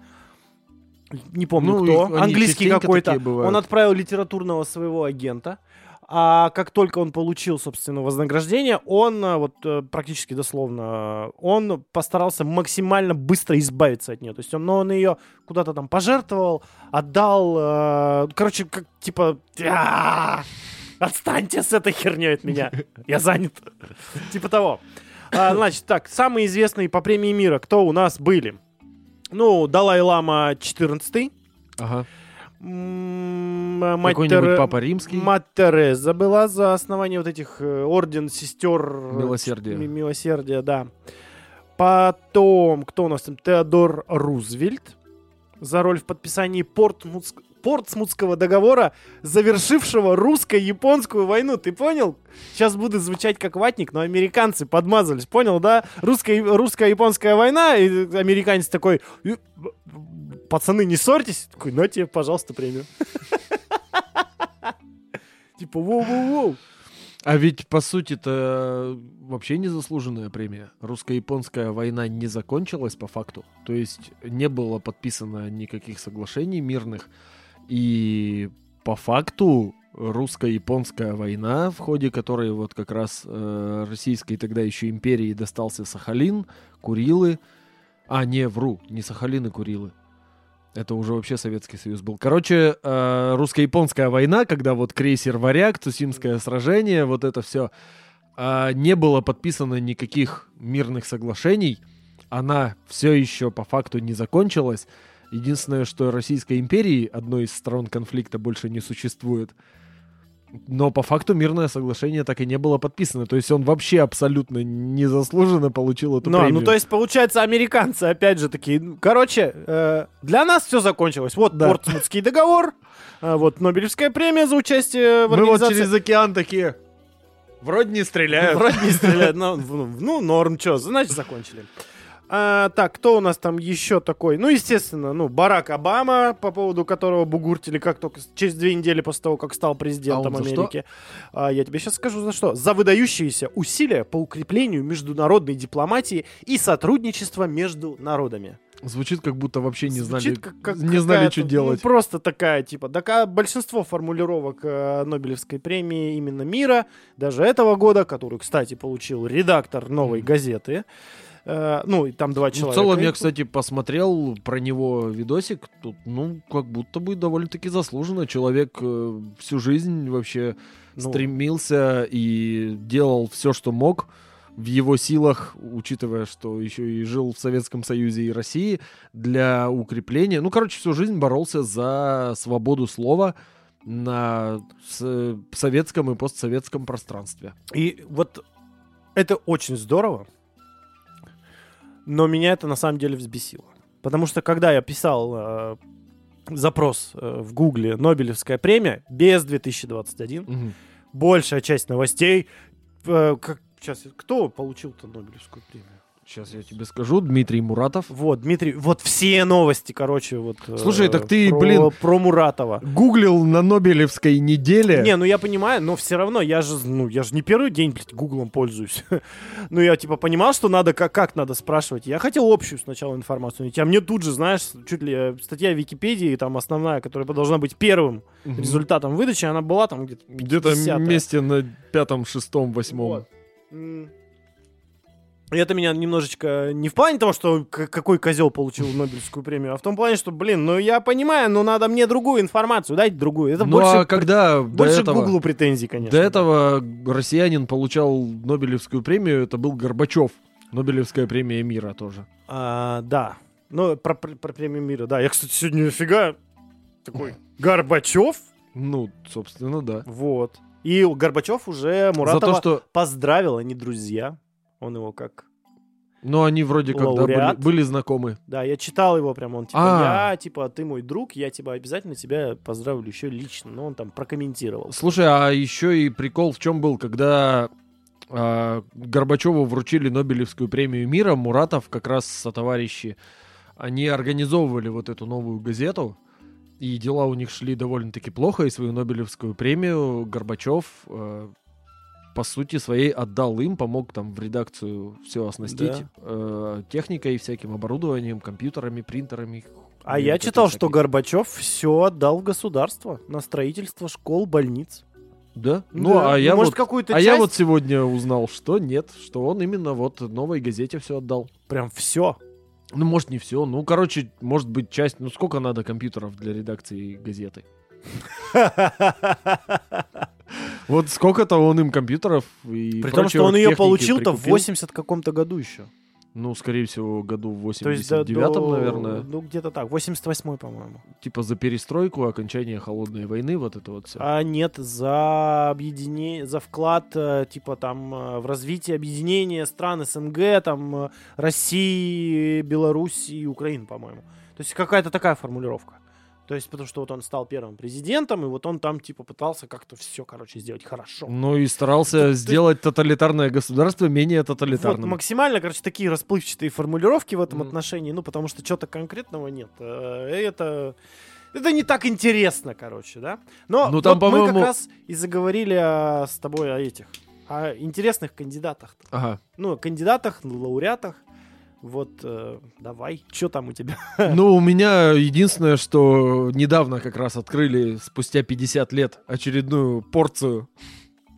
Не помню Ну, кто. Английский какой-то. Он отправил литературного своего агента. А как только он получил, собственно, вознаграждение, он э, вот э, практически дословно, э, он постарался максимально быстро избавиться от нее. То есть он, но он ее куда-то там пожертвовал, отдал, короче, как типа, «А, отстаньте с этой херней от меня, я занят. Типа того. А, Значит, так, самые известные по премии мира, кто у нас были? Ну, Далай-Лама 14 Ага. М, Мать, Какой-нибудь Тере- Папа Римский. Мать Тереза была за основание вот этих э, орден сестер Милосердия. ми- Милосердия, да. Потом, кто у нас там? Теодор Рузвельт за роль в подписании Портмутск- Портсмутского договора, завершившего русско-японскую войну. Ты понял? Сейчас буду звучать как ватник, но американцы подмазались, понял, да? Русско- Русско-японская война, и американец такой, «Э, пацаны, не ссорьтесь. Такой, на тебе, пожалуйста, премию. [laughs] Типа, воу-воу-воу. А ведь, по сути-то, вообще незаслуженная премия. Русско-японская война не закончилась по факту. То есть не было подписано никаких соглашений мирных. И по факту русско-японская война, в ходе которой вот как раз э, российской тогда еще империи достался Сахалин, Курилы. А, не, вру, не Сахалин и Курилы. Это уже вообще Советский Союз был. Короче, э, русско-японская война, когда вот крейсер «Варяг», Цусимское сражение, вот это все, не было подписано никаких мирных соглашений. Она все еще по факту не закончилась. Единственное, что Российской империи, одной из сторон конфликта, больше не существует. Но по факту мирное соглашение так и не было подписано. То есть он вообще абсолютно незаслуженно получил эту Ну, премию. ну, то есть, получается, американцы опять же такие. ну, Короче, э, для нас все закончилось. Вот Да. Портсмутский договор, э, вот Нобелевская премия за участие в Мы вот организации. через океан такие... Вроде не стреляют. Вроде не стреляют, но, ну, ну, норм, что, значит, закончили. А, так, кто у нас там еще такой? Ну, естественно, ну, Барак Обама, по поводу которого бугуртили как только через две недели после того, как стал президентом А? Америки. А, я тебе сейчас скажу за что. За выдающиеся усилия по укреплению международной дипломатии и сотрудничества между народами. Звучит, как будто вообще не знали, Звучит как- как не знали, что ну, делать. просто такая, типа, да, большинство формулировок э, Нобелевской премии именно мира, даже этого года, которую, кстати, получил редактор новой Мгм. газеты. Э, ну, и там два Ну, в человека. целом, я, кстати, посмотрел про него видосик. Тут, ну, как будто бы довольно-таки заслуженно. Человек э, всю жизнь вообще ну, стремился и делал все, что мог в его силах, учитывая, что еще и жил в Советском Союзе и России, для укрепления. Ну, короче, всю жизнь боролся за свободу слова на советском и постсоветском пространстве. И вот это очень здорово, но меня это на самом деле взбесило. Потому что когда я писал э, запрос э, в Гугле «Нобелевская премия» без 2021, Мгм. большая часть новостей. э, как, сейчас, кто получил-то Нобелевскую премию? Сейчас я тебе скажу. Дмитрий Муратов. Вот, Дмитрий, вот все новости, короче, вот. э, Слушай, так ты, про, блин, Про Муратова. Гуглил на Нобелевской неделе. Не, ну я понимаю, но все равно, я же, ну, я же не первый день, блядь, гуглом пользуюсь. [laughs] ну, я, типа, понимал, что надо, как, как надо спрашивать. Я хотел общую сначала информацию а мне тут же, знаешь, чуть ли э, статья в Википедии, там, основная, которая должна быть первым Мгм. результатом выдачи, она была там где-то Где-то 50-я. вместе на пятом, шестом, восьмом. Вот. И это меня немножечко не в плане того, что какой козел получил Нобелевскую премию, а в том плане, что, блин, ну я понимаю, но надо мне другую информацию, дайте другую. Это Ну больше, а когда больше этого, Гуглу претензий, конечно. до этого россиянин получал Нобелевскую премию, это был Горбачев. Нобелевская премия мира тоже. А, да. Ну, про, про- про премию мира, да. Я, кстати, сегодня нафига такой Горбачев. Ну, собственно, да. Вот. И Горбачев уже Муратова За то, что... поздравил, они друзья. Он его как... Ну, они вроде как, да, были, были знакомы. Да, я читал его прям, он типа, А. я, типа, ты мой друг, я тебя обязательно тебя поздравлю еще лично. Но он там прокомментировал. Слушай, а еще и прикол в чем был, когда а, Горбачеву вручили Нобелевскую премию мира, Муратов как раз со товарищи, они организовывали вот эту новую газету, и дела у них шли довольно-таки плохо, и свою Нобелевскую премию Горбачев э, по сути своей отдал им, помог там в редакцию все оснастить Да. э, техникой, всяким оборудованием, компьютерами, принтерами. А я читал, что. Горбачев все отдал в государство на строительство школ, больниц. Да? Ну, Да. а я может, вот А часть... я вот сегодня узнал, что нет, что он именно вот новой газете все отдал. Прям все. Ну, может, не все. Ну, короче, может быть, часть. Ну, сколько надо компьютеров для редакции газеты? [laughs] Вот сколько-то он им компьютеров и При том, что он ее получил-то в прикупил. 80 каком-то году еще. Ну, скорее всего, году в То есть до- 89-м, до- наверное. Ну, где-то так. 88-й, по-моему. Типа за перестройку, окончание холодной войны, вот это вот все. А нет, за объединение, за вклад, э, типа там э, в развитие объединения стран СНГ, там э, России, Беларуси и Украины, по-моему. То есть какая-то такая формулировка. То есть потому что вот он стал первым президентом, и вот он там типа пытался как-то все, короче, сделать хорошо. Ну и старался есть- сделать тоталитарное государство менее Вот тоталитарным. максимально, короче, такие расплывчатые формулировки в этом Мгм. отношении, ну потому что чего-то конкретного нет. Э, Это это не так интересно, короче, да? Но Ну, там, вот мы как раз и заговорили о- с тобой о этих, о интересных кандидатах. Ага. Ну, кандидатах, лауреатах. Вот, э, давай, что там у тебя? [laughs] Ну, у меня единственное, что недавно как раз открыли, спустя 50 лет, очередную порцию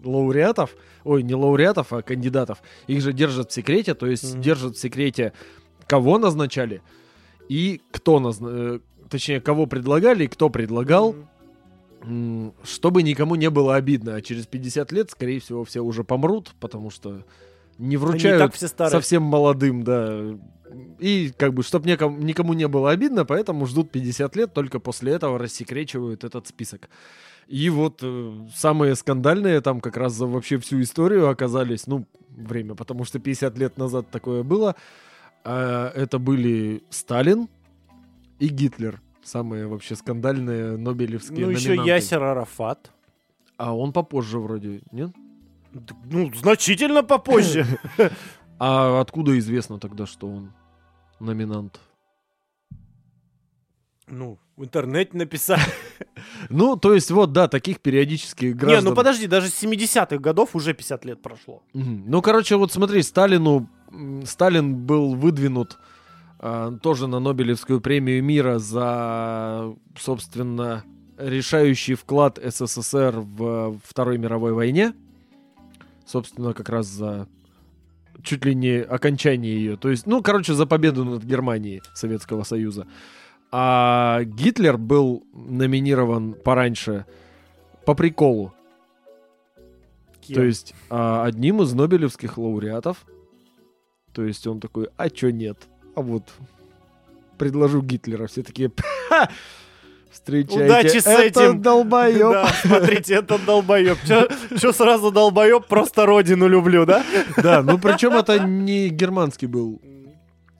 лауреатов. Ой, не лауреатов, а кандидатов. Их же держат в секрете, то есть Мгм. держат в секрете, кого назначали и кто назначал. Точнее, кого предлагали и кто предлагал, м, чтобы никому не было обидно. А через 50 лет, скорее всего, все уже помрут, потому что не вручают так все старые. совсем молодым, да. И как бы, чтобы никому, никому не было обидно, поэтому ждут 50 лет, только после этого рассекречивают этот список. И вот э, самые скандальные там как раз за вообще всю историю оказались, ну, время, потому что 50 лет назад такое было. А, это были Сталин и Гитлер. Самые вообще скандальные нобелевские Ну, еще номинанты. Ясер Арафат. А он попозже вроде, нет? Ну, значительно попозже. [laughs] А откуда известно тогда, что он номинант? Ну, в интернете написали. [laughs] Ну, то есть, вот, да, таких периодических Не, граждан. ну подожди, даже с 70-х годов уже 50 лет прошло. Ну, короче, вот смотри, Сталину, Сталин был выдвинут а, тоже на Нобелевскую премию мира за, собственно, решающий вклад СССР в Второй мировой войне. Собственно, как раз за чуть ли не окончание ее. То есть, ну, короче, за победу над Германией Советского Союза. А Гитлер был номинирован пораньше по приколу. Кем? То есть а, одним из нобелевских лауреатов. То есть он такой, а чё нет? А вот предложу Гитлера. Все такие, «Ха! Встречайте, Удачи с это этим!» долбоёб. Да, смотрите, это долбоеб. Че сразу долбоеб? Просто родину люблю, да? Да, ну причем это не германский был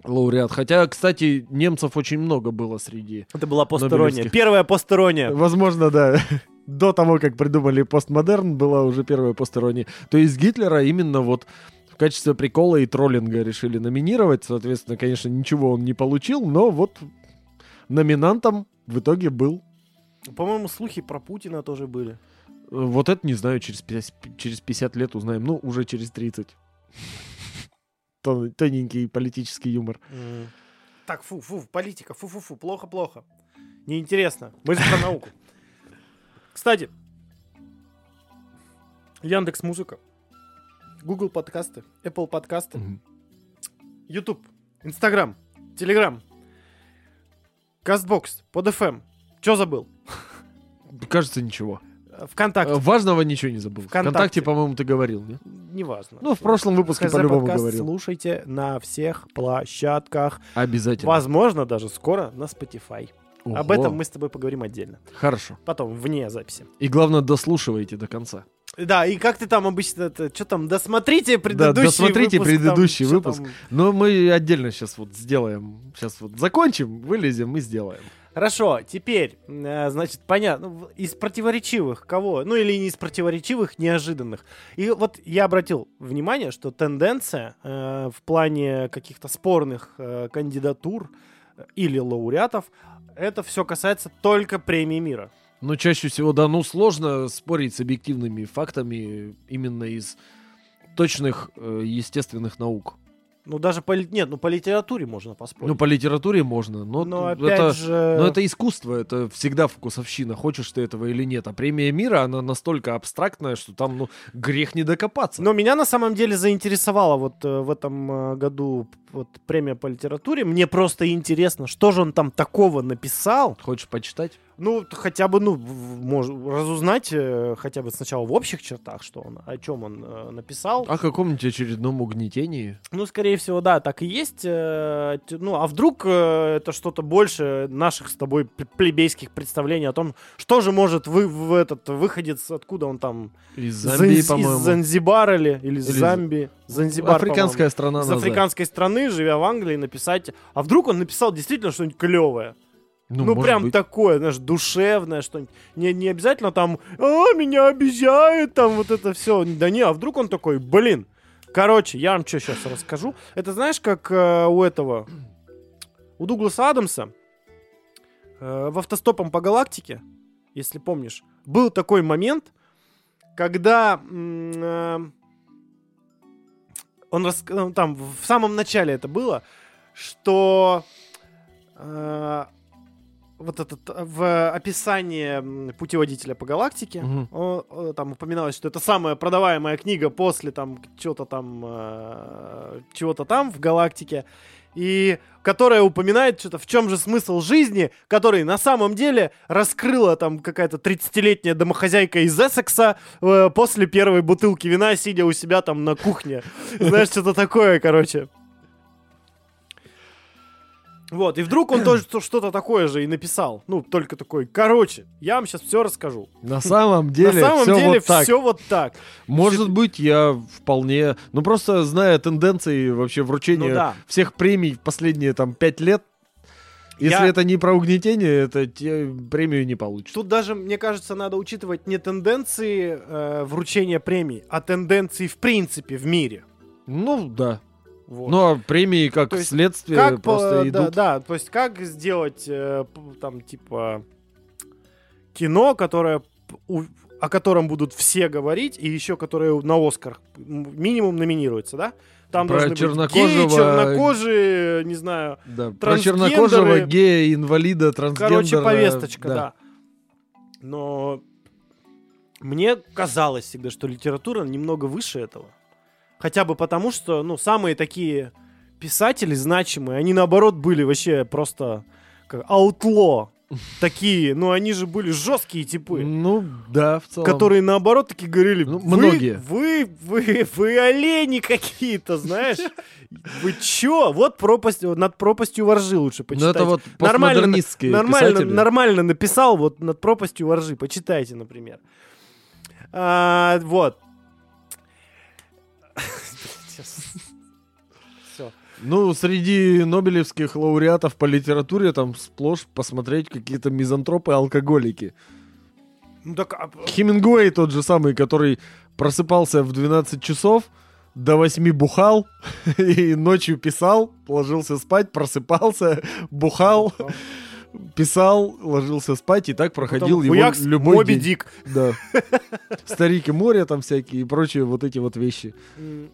лауреат. Хотя, кстати, немцев очень много было среди. Это была. Нобелевских. Первая посторонняя. Возможно, да. До того, как придумали постмодерн, была уже первая посторонняя. То есть Гитлера именно вот в качестве прикола и троллинга решили номинировать. Соответственно, конечно, ничего он не получил, но вот номинантом в итоге был. По-моему, слухи про Путина тоже были. Э, Вот это, не знаю, через 50, через 50 лет узнаем. Ну, уже через 30. [laughs] Тон- Тоненький политический юмор. Так, фу, фу, политика, фу-фу-фу, плохо-плохо. Неинтересно. Мы же про науку. Кстати, Яндекс Музыка, Google подкасты, Apple подкасты. YouTube, Instagram, Telegram, Castbox, под FM. Че забыл? Кажется, ничего. Э, ВКонтакте. Э, Важного ничего не забыл. ВКонтакте. Вконтакте, по-моему, ты говорил, не? Неважно. Ну, в прошлом выпуске по-любому говорил. слушайте на всех площадках. Обязательно. Возможно, даже скоро на Spotify. Об Ого. этом мы с тобой поговорим отдельно. Хорошо. Потом, вне записи. И главное, дослушивайте до конца. Да, и как ты там обычно, что там, досмотрите предыдущий Да, досмотрите выпуск, там, предыдущий чё выпуск. там. Но мы отдельно сейчас вот сделаем. Сейчас вот закончим, вылезем и сделаем. Хорошо, теперь, э, значит, понятно, в- из противоречивых кого? Ну или не из противоречивых, неожиданных. И вот я обратил внимание, что тенденция э, в плане каких-то спорных э, кандидатур э, или лауреатов, это все касается только премии мира. Но чаще всего, да, ну сложно спорить с объективными фактами именно из точных э, естественных наук. Ну даже по, нет, ну по литературе можно поспорить. Ну, по литературе можно, но, Но опять это, же... но это искусство, это всегда вкусовщина, хочешь ты этого или нет. А премия мира, она настолько абстрактная, что там, ну, грех не докопаться. Но меня на самом деле заинтересовала вот э, в этом э, году вот премия по литературе. Мне просто интересно, что же он там такого написал. Хочешь почитать? Ну, хотя бы, ну, может, разузнать э, хотя бы сначала в общих чертах, что он, о чем он э, написал. О каком-нибудь очередном угнетении? Ну, скорее всего, да, так и есть. э, Ну, а вдруг э, это что-то больше наших с тобой плебейских представлений о том, что же может вы в этот выходец, откуда он там Из Замбии, Занз- по-моему. из Занзибара ли, или из Или Замбии. Занзибар, Африканская страна. Из назад. африканской страны, живя в Англии, написать. А вдруг он написал действительно что-нибудь клевое? Ну, может прям быть. такое, знаешь, душевное что-нибудь. Не, не обязательно там, а, меня обижают, там вот это все. Да не, а вдруг он такой, блин. Короче, я вам что сейчас расскажу. Это знаешь, как э, у этого, у Дугласа Адамса э, в автостопом по галактике, если помнишь, был такой момент, когда э, он рас- ну, там в самом начале это было, что э, вот этот э, в описании путеводителя по галактике Мгм. о- о, там упоминалось, что это самая продаваемая книга после там чего-то там э, чего-то там в галактике и которая упоминает что-то в чем же смысл жизни, который на самом деле раскрыла там какая-то 30-летняя домохозяйка из Эссекса э, после первой бутылки вина, сидя у себя там на кухне. Знаешь, что-то такое, короче. Вот, и вдруг он тоже что- что-то такое же и написал. Ну, только такой, короче, я вам сейчас все расскажу. На самом деле, На самом всё деле вот так. все вот так. Может быть, я вполне... Ну, просто зная тенденции вообще вручения Ну да. всех премий в последние там пять лет, если Я- это не про угнетение, это те премию не получишь. Тут даже, мне кажется, надо учитывать не тенденции э, вручения премий, а тенденции в принципе в мире. Ну, да. Вот. Ну, а премии как То есть следствие как по- просто да, идут. да, то есть как сделать э, там типа кино, которое у- о котором будут все говорить и еще которое на Оскар минимум номинируется, да? Там Про должны быть чернокожего- геи, чернокожие, не знаю, Да, Про чернокожего, гея, инвалида, трансгендера. короче повесточка, да. Но мне казалось всегда, что литература немного выше этого. Хотя бы потому, что, ну, самые такие писатели значимые, они наоборот были вообще просто как аутло. [laughs] Такие, ну они же были жесткие типы, Ну, да, в целом. которые наоборот таки говорили, Ну, вы, многие. вы, вы, вы олени какие-то, знаешь, [laughs] вы чё? Вот пропасть, над пропастью воржи лучше Ну, почитать. это вот Нормально, нормально, нормально написал, вот над пропастью воржи, почитайте, например. А, вот. Все. Ну, среди нобелевских лауреатов по литературе там сплошь посмотреть какие-то мизантропы и алкоголики. Ну так, а, Хемингуэй тот же самый, который просыпался в 12 часов, до 8 бухал [laughs] и ночью писал, ложился спать, просыпался, бухал, писал, ложился спать, и так проходил потом его любой Моби день. Дик. Да. [laughs] Старик и море там всякие и прочие вот эти вот вещи.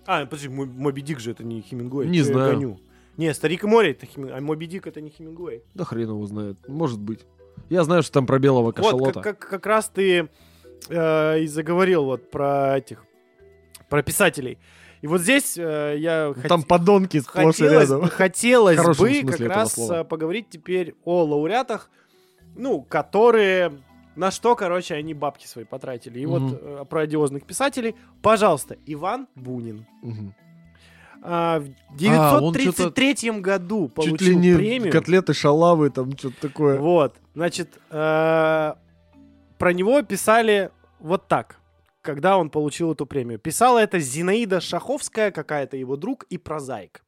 А, подожди, Мо- Моби Дик же это не Хемингуэй. Не знаю. гоню? Не, Старик и море это Хемингуэй, а Моби Дик это не Хемингуэй. Да хрен его знает. Может быть. Я знаю, что там про белого Вот, кашалота. как, как, как раз ты э, и заговорил вот про этих, про писателей. И вот здесь э, я хот- Там подонки сплошь и хотелось, рядом. [laughs] хотелось бы как раз слова. э, поговорить теперь о лауреатах, ну, которые... На что, короче, они бабки свои потратили. И Мгм. вот э, про одиозных писателей. Пожалуйста, Иван Бунин. Мгм. А, в А, он 933 году получил Чуть ли не премию. котлеты шалавы, там что-то такое. Вот, значит, э, про него писали вот так, когда он получил эту премию. Писала это Зинаида Шаховская, какая-то его друг и прозаик.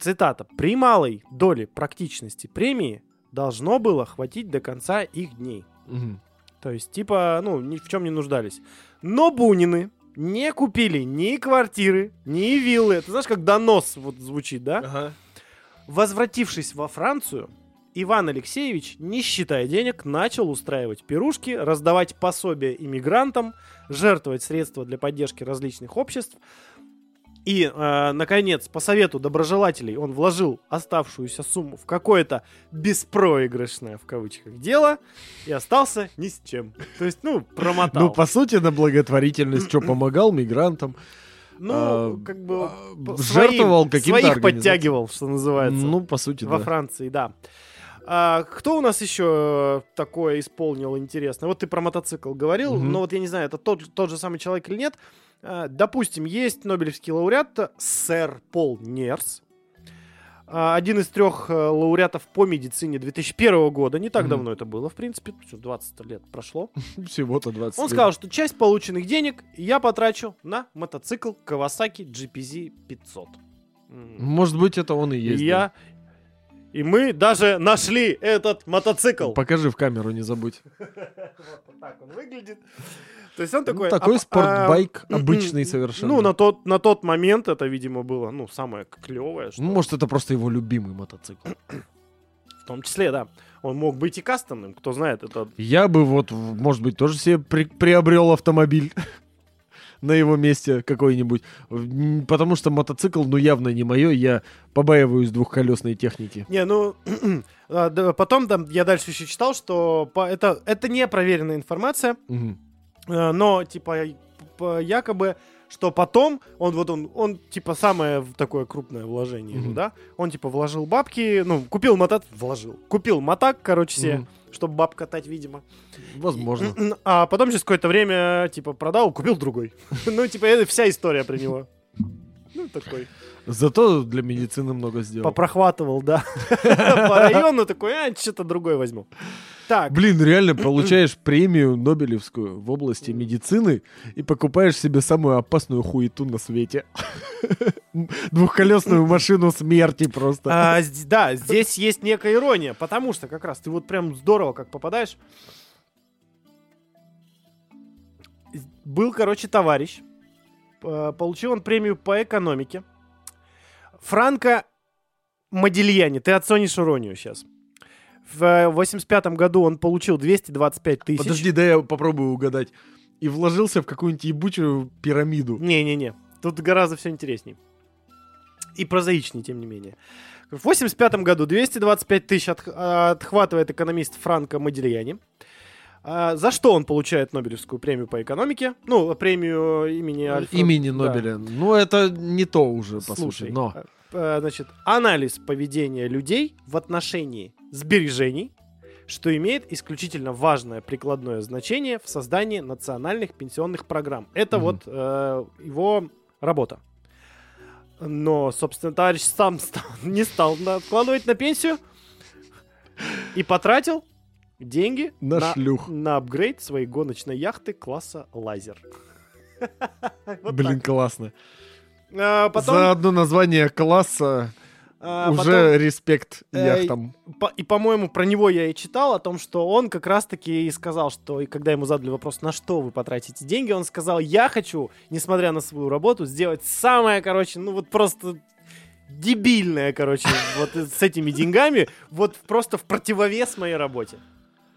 Цитата. «При малой доле практичности премии должно было хватить до конца их дней». Мгм. То есть, типа, ну, ни в чем не нуждались. Но Бунины не купили ни квартиры, ни виллы. Это знаешь, как донос вот звучит, да? Возвратившись во Францию, Иван Алексеевич, не считая денег, начал устраивать пирушки, раздавать пособия иммигрантам, жертвовать средства для поддержки различных обществ. И, э, наконец, по совету доброжелателей он вложил оставшуюся сумму в какое-то беспроигрышное, в кавычках, дело и остался ни с чем. То есть, ну, промотал. Ну, по сути, на благотворительность, что помогал мигрантам, Ну, а, как бы... а, жертвовал каким-то Своих подтягивал, что называется. Ну, по сути, Во да. Франции, да. А, кто у нас еще такое исполнил интересно? Вот ты про мотоцикл говорил, Мгм. но вот я не знаю, это тот, тот же самый человек или нет. А, допустим, есть Нобелевский лауреат сэр Пол Нерс. А, один из трех э, лауреатов по медицине 2001 года. Не так Мгм. давно это было, в принципе. всё, 20 лет прошло. [laughs] Всего-то 20 Он лет. сказал, что часть полученных денег я потрачу на мотоцикл Kawasaki GPZ 500. М. Может быть, это он и есть. я... И мы даже нашли этот мотоцикл. Покажи в камеру, не забудь. [laughs] Вот так он выглядит. То есть он Ну, такой... такой а- спортбайк, а, обычный совершенно. Ну, на тот, на тот момент это, видимо, было, ну, самое клевое, что... Ну, может, это просто его любимый мотоцикл. [coughs] В том числе, да. Он мог быть и кастомным, кто знает, это... Я бы вот, может быть, тоже себе при- приобрел автомобиль [laughs] на его месте какой-нибудь. Потому что мотоцикл, ну, явно не мое. Я побаиваюсь двухколесной техники. Не, ну, [clears throat] а, потом там я дальше еще читал, что по- это, это не проверенная информация. Э, но типа якобы что потом он вот он он типа самое такое крупное вложение Мгм. да он типа вложил бабки ну купил мотот вложил купил мотак короче себе Мгм. чтобы баб катать видимо Возможно. а потом через какое-то время типа продал купил другой [laughs] ну типа это вся история про него ну такой Зато для медицины много сделал. попрохватывал да [laughs] по району такой а что-то другое возьму так Блин, реально [clears throat] получаешь премию Нобелевскую в области медицины и покупаешь себе самую опасную хуету на свете. [laughs] Двухколесную машину смерти просто. А, да, здесь есть некая ирония, потому что как раз ты вот прям здорово как попадаешь. Был, короче, товарищ. П- Получил он премию по экономике. Франко Модильяни. Ты оценишь иронию сейчас. В 85 году он получил 225 тысяч. Подожди, дай я попробую угадать. И вложился в какую-нибудь ебучую пирамиду. Не-не-не. Тут гораздо все интереснее. И прозаичнее, тем не менее. В 85 году 225 тысяч отх- отхватывает экономист Франко Модильяни. А, За что он получает Нобелевскую премию по экономике? Ну, премию имени Альфреда. Имени да. Нобеля. Ну, это не то уже, по Слушай, сути. Но. э, э, значит, анализ поведения людей в отношении сбережений, что имеет исключительно важное прикладное значение в создании национальных пенсионных программ. Это Мгм. вот э, его работа. Но, собственно, товарищ сам [laughs] ста- не стал откладывать на пенсию и потратил деньги На на, шлюх. на апгрейд своей гоночной яхты класса лазер. [laughs] Вот Блин, так. классно. А, потом- За одно название класса а, уже потом- респект э, яхтам. По- и, по-моему, про него я и читал, о том, что он как раз-таки и сказал, что и когда ему задали вопрос, на что вы потратите деньги, он сказал, я хочу, несмотря на свою работу, сделать самое, короче, ну вот просто дебильное, короче, вот с этими деньгами, вот просто в противовес моей работе.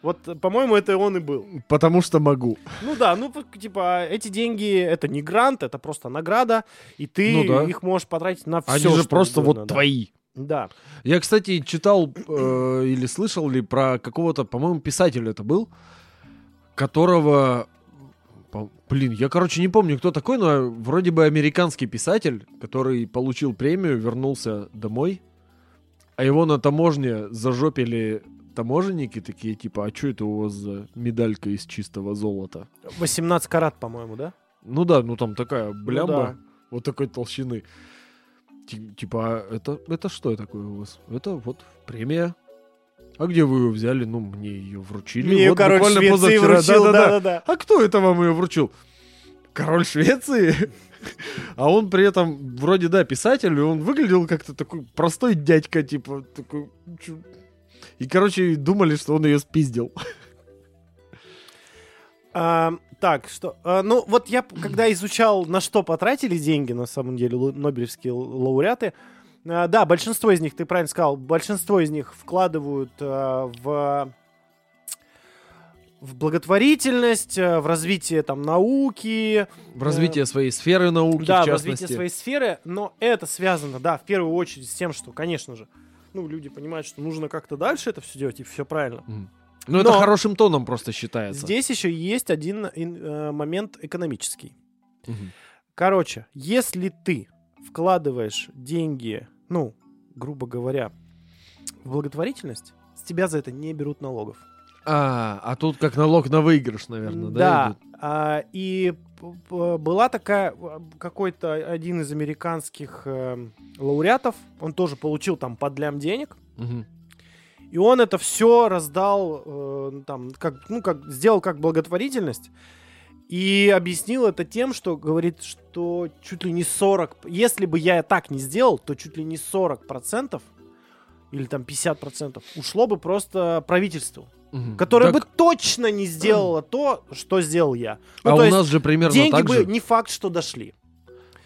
Вот, по-моему, это он и был. Потому что могу. Ну да, ну типа эти деньги это не грант, это просто награда, и ты Ну да. их можешь потратить на все. Они же просто вот твои. Да. Я, кстати, читал э, или слышал ли про какого-то, по-моему, писателя это был, которого... Блин, я, короче, не помню, кто такой, но вроде бы американский писатель, который получил премию, вернулся домой, а его на таможне зажопили таможенники такие, типа, а что это у вас за медалька из чистого золота? 18 карат, по-моему, да? Ну да, ну там такая блямба, да. вот такой толщины. Ти- Типа, а это, это что такое у вас? Это вот премия. А где вы ее взяли? Ну, мне ее вручили. Мне, вот король буквально Швеции вручил, да-да-да. А кто это вам ее вручил? Король Швеции? А он при этом, вроде, да, писатель, и он выглядел как-то такой простой дядька, типа, такой... И, короче, думали, что он ее спиздил. А, так, что... а, ну, вот я, когда изучал, на что потратили деньги, на самом деле, нобелевские лауреаты, а, да, большинство из них, ты правильно сказал, большинство из них вкладывают а, в в благотворительность, а, в развитие там науки, В развитие своей сферы науки, да, в в развитие своей сферы, но это связано, да, в первую очередь с тем, что, конечно же, ну, люди понимают, что нужно как-то дальше это все делать, и все правильно. Мгм. Ну, это хорошим тоном просто считается. Здесь еще есть один ин- э, момент экономический. Мгм. Короче, если ты вкладываешь деньги, ну, грубо говоря, в благотворительность с тебя за это не берут налогов. А, а тут как налог на выигрыш, наверное, да? Да, а, и была такая, а, какой-то один из американских э, лауреатов, он тоже получил там под лям денег, Мгм. и он это все раздал, э, там, как, ну, как, сделал как благотворительность, и объяснил это тем, что говорит, что чуть ли не 40, если бы я так не сделал, то чуть ли не 40 процентов или там 50 процентов ушло бы просто правительству, Мгм. которое Так, бы точно не сделало то, что сделал я. Ну, а у нас же примерно деньги так бы же. не факт, что дошли.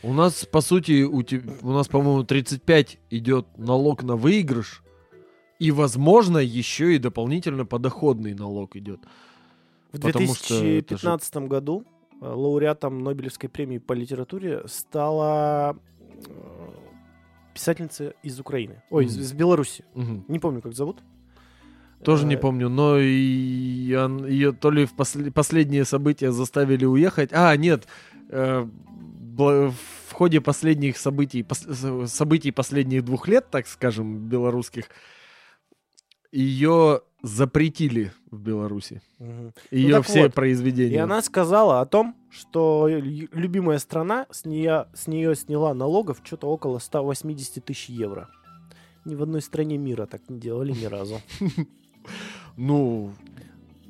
У нас, по сути, у, те- у нас, по-моему, 35 идет налог на выигрыш. И, возможно, еще и дополнительно подоходный налог идет. В Потому что это же- 2015 году э, лауреатом Нобелевской премии по литературе стала э, писательница из Украины. Ой, из, Мгм. из Беларуси. Мгм. Не помню, как зовут. Тоже не Э, помню, но и ее то ли в после- последние события заставили уехать. А, нет, э, в ходе последних событий, пос- событий последних двух лет, так скажем, белорусских, ее запретили в Беларуси. мгм. Ее так все вот, произведения. И она сказала о том, что лю- любимая страна с нее, с нее сняла налогов что-то около 180 тысяч евро. Ни в одной стране мира так не делали ни разу. [laughs] Ну,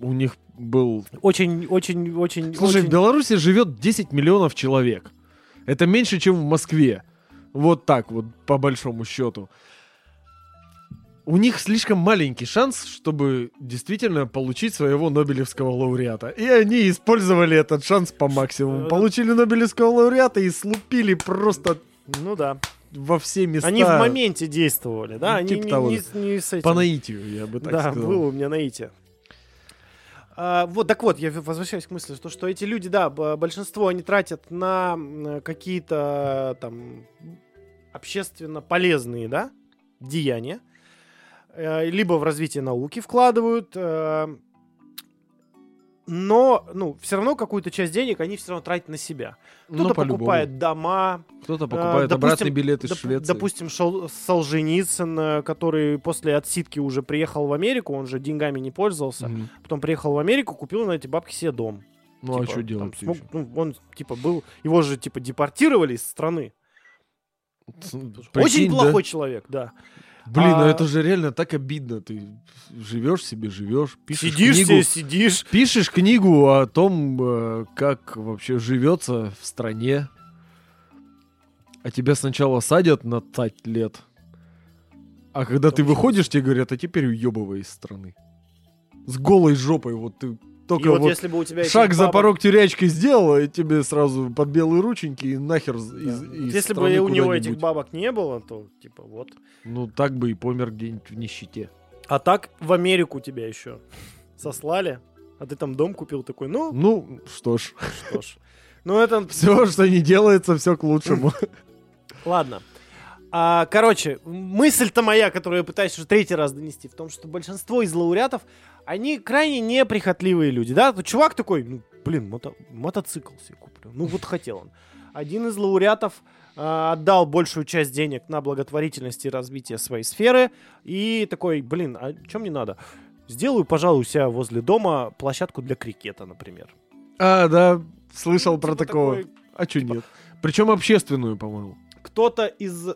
у них был... Очень, очень, очень... Слушай, в Беларуси живет 10 миллионов человек. Это меньше, чем в Москве. Вот так вот, по большому счету. У них слишком маленький шанс, чтобы действительно получить своего Нобелевского лауреата. И они использовали этот шанс по максимуму. Получили Нобелевского лауреата и слупили просто Ну да. во все места. Они в моменте действовали, да? Ну, Они типа не, того. не не с этим. По наитию, я бы так да, сказал. было у меня наитие. А, вот, так вот, я возвращаюсь к мысли, что, что эти люди, да, большинство они тратят на какие-то там общественно полезные, да, деяния, либо в развитие науки вкладывают, э, но, ну, все равно какую-то часть денег они все равно тратят на себя. Ну, Кто-то по-любому. покупает дома, Кто-то Э, покупает допустим, обратный билет из Доп- Швеции. Допустим, Шол- Солженицын, э, который после отсидки уже приехал в Америку, он же деньгами не пользовался. Мгм. Потом приехал в Америку, купил на эти бабки себе дом. Ну, а Типа, что там делать? смог- ну, он, типа, был... Его же, типа, депортировали из страны. Очень да? плохой человек, да. Блин, ну А- это же реально так обидно. Ты живешь себе, живешь, пишешь Сидишь книгу, себе, сидишь. пишешь книгу о том, э, как вообще живется в стране. А тебя сначала садят на 5 лет. А когда ты Вообще выходишь, тебе говорят, а теперь уебывай из страны. С голой жопой, вот ты И только вот, вот если бы у тебя... шаг за бабок- порог тюрячки сделал, и тебе сразу под белые рученьки и нахер Да. из- Вот из Если бы у него этих бабок не было, то, типа, вот. Ну, так бы и помер где-нибудь в нищете. А так в Америку тебя еще сослали, а ты там дом купил такой, ну, Ну, что ж, что ж. Ну, это [laughs] все, что не делается, все к лучшему. [laughs] Ладно. А, короче, мысль-то моя, которую я пытаюсь уже третий раз донести, в том, что большинство из лауреатов, они крайне неприхотливые люди, да? Тут чувак такой, ну, блин, мото- мотоцикл себе куплю. Ну, вот хотел он. Один из лауреатов а, отдал большую часть денег на благотворительность и развитие своей сферы, и такой, блин, а что мне надо? Сделаю, пожалуй, у себя возле дома площадку для крикета, например. А, да, слышал Ну, про типа такого. такой, А что типа- нет? Причем общественную, по-моему. кто-то из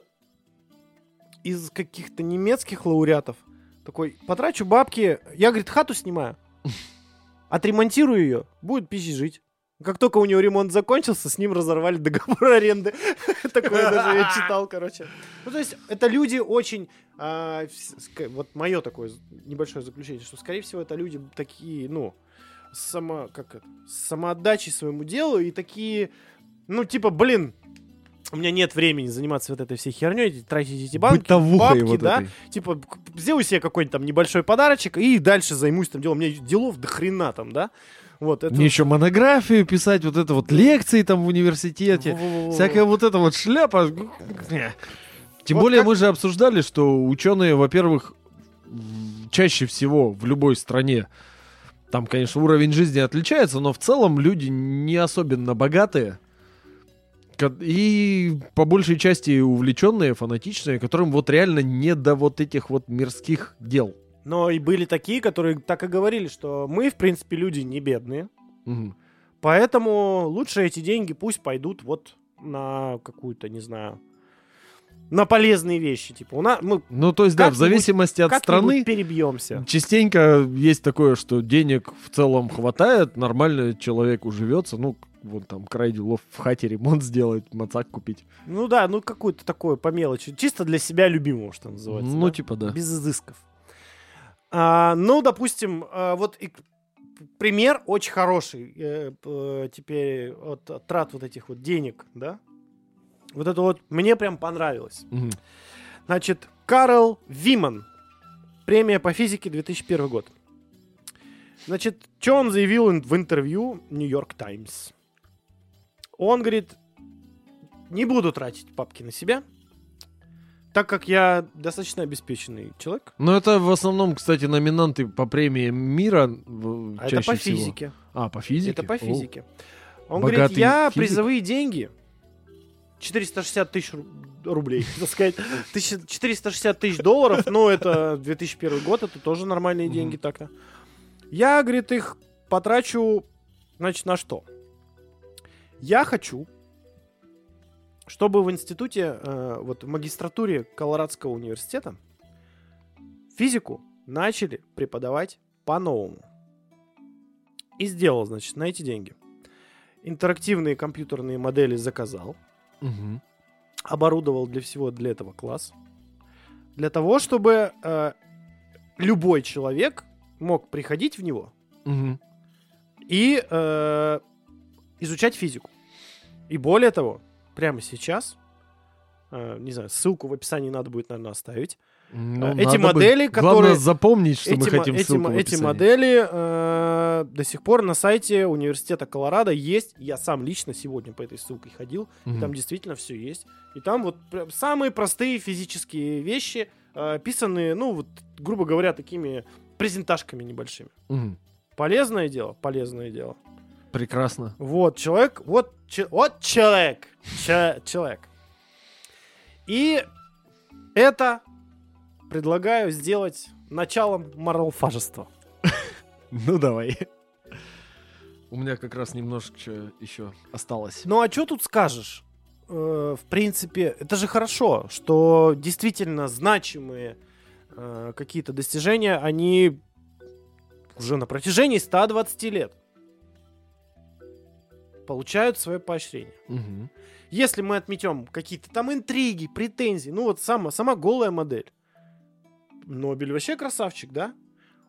из каких-то немецких лауреатов такой, потрачу бабки, я, говорит, хату снимаю, [laughs] отремонтирую ее, будет пищей жить. Как только у него ремонт закончился, с ним разорвали договор аренды. [laughs] Такое даже я читал, короче. Ну, то есть, это люди очень... а, Вот мое такое небольшое заключение, что, скорее всего, это люди такие, ну, само, как это, самоотдачей своему делу и такие, ну, типа, блин, у меня нет времени заниматься вот этой всей херней, тратить эти банки, Бытовухой бабки, вот да, этой. типа, сделаю себе какой-нибудь там небольшой подарочек и дальше займусь там делом. У меня делов до хрена там, да? Вот, это... Мне еще монографию писать, вот это вот лекции там в университете. Во-во-во-во. Всякая вот эта вот шляпа. Тем Вот более как- мы же обсуждали, что ученые, во-первых, чаще всего в любой стране, там, конечно, уровень жизни отличается, но в целом люди не особенно богатые. И по большей части увлеченные, фанатичные, которым вот реально не до вот этих вот мирских дел. Но и были такие, которые так и говорили, что мы, в принципе, люди не бедные. Мгм. Поэтому лучше эти деньги пусть пойдут вот на какую-то, не знаю, на полезные вещи. Типа, у нас, мы Ну, то есть, да, в зависимости от страны, перебьемся. частенько есть такое, что денег в целом хватает, нормально человек уживется, ну, вот там край делов в хате ремонт сделать, мацак купить. Ну да, ну какую-то такое по мелочи. Чисто для себя любимого, что называется. ну, да? типа, да. Без изысков. А, ну, допустим, а, вот и пример очень хороший э, теперь от, от трат вот этих вот денег, да? Вот это вот мне прям понравилось. Мгм. Значит, Карл Виман. Премия по физике 2001 год. Значит, что он заявил в интервью Нью-Йорк Таймс? Он говорит, не буду тратить папки на себя, так как я достаточно обеспеченный человек. Ну, это в основном, кстати, номинанты по премии мира А чаще это по всего. физике. А, по физике? Это по О. физике. Он Богатый говорит, я физик. призовые деньги 460 тысяч ру- рублей, [laughs] так сказать, тысяча- 460 тысяч долларов, ну, это 2001 год, это тоже нормальные деньги так-то. Я, говорит, их потрачу, значит, на что? Я хочу, чтобы в институте, э, вот в магистратуре Колорадского университета физику начали преподавать по-новому. И сделал, значит, на эти деньги. Интерактивные компьютерные модели заказал, Мгм. оборудовал для всего для этого класс. Для того, чтобы э, любой человек мог приходить в него Мгм. и э, изучать физику. И более того, прямо сейчас, э, не знаю, ссылку в описании надо будет, наверное, оставить. Ну, Э, эти надо бы- модели, Главное которые- запомнить, что мы эти, мо- хотим эти, ссылку эти модели э, до сих пор на сайте университета Колорадо есть. Я сам лично сегодня по этой ссылке ходил. и Мгм. Там действительно все есть. И там вот самые простые физические вещи, э, описанные, ну, вот, грубо говоря, такими презентажками небольшими. Мгм. Полезное дело? Полезное дело. Прекрасно. Вот человек, вот, че- вот человек, че- человек. И это предлагаю сделать началом моралфажества. [laughs] Ну, давай. У меня как раз немножечко еще осталось. Ну а что тут скажешь? Э, в принципе, это же хорошо, что действительно значимые э, какие-то достижения, они уже на протяжении 120 лет получают свое поощрение. Мгм. Если мы отметем какие-то там интриги, претензии, ну вот сама, сама голая модель. Нобель вообще красавчик, да?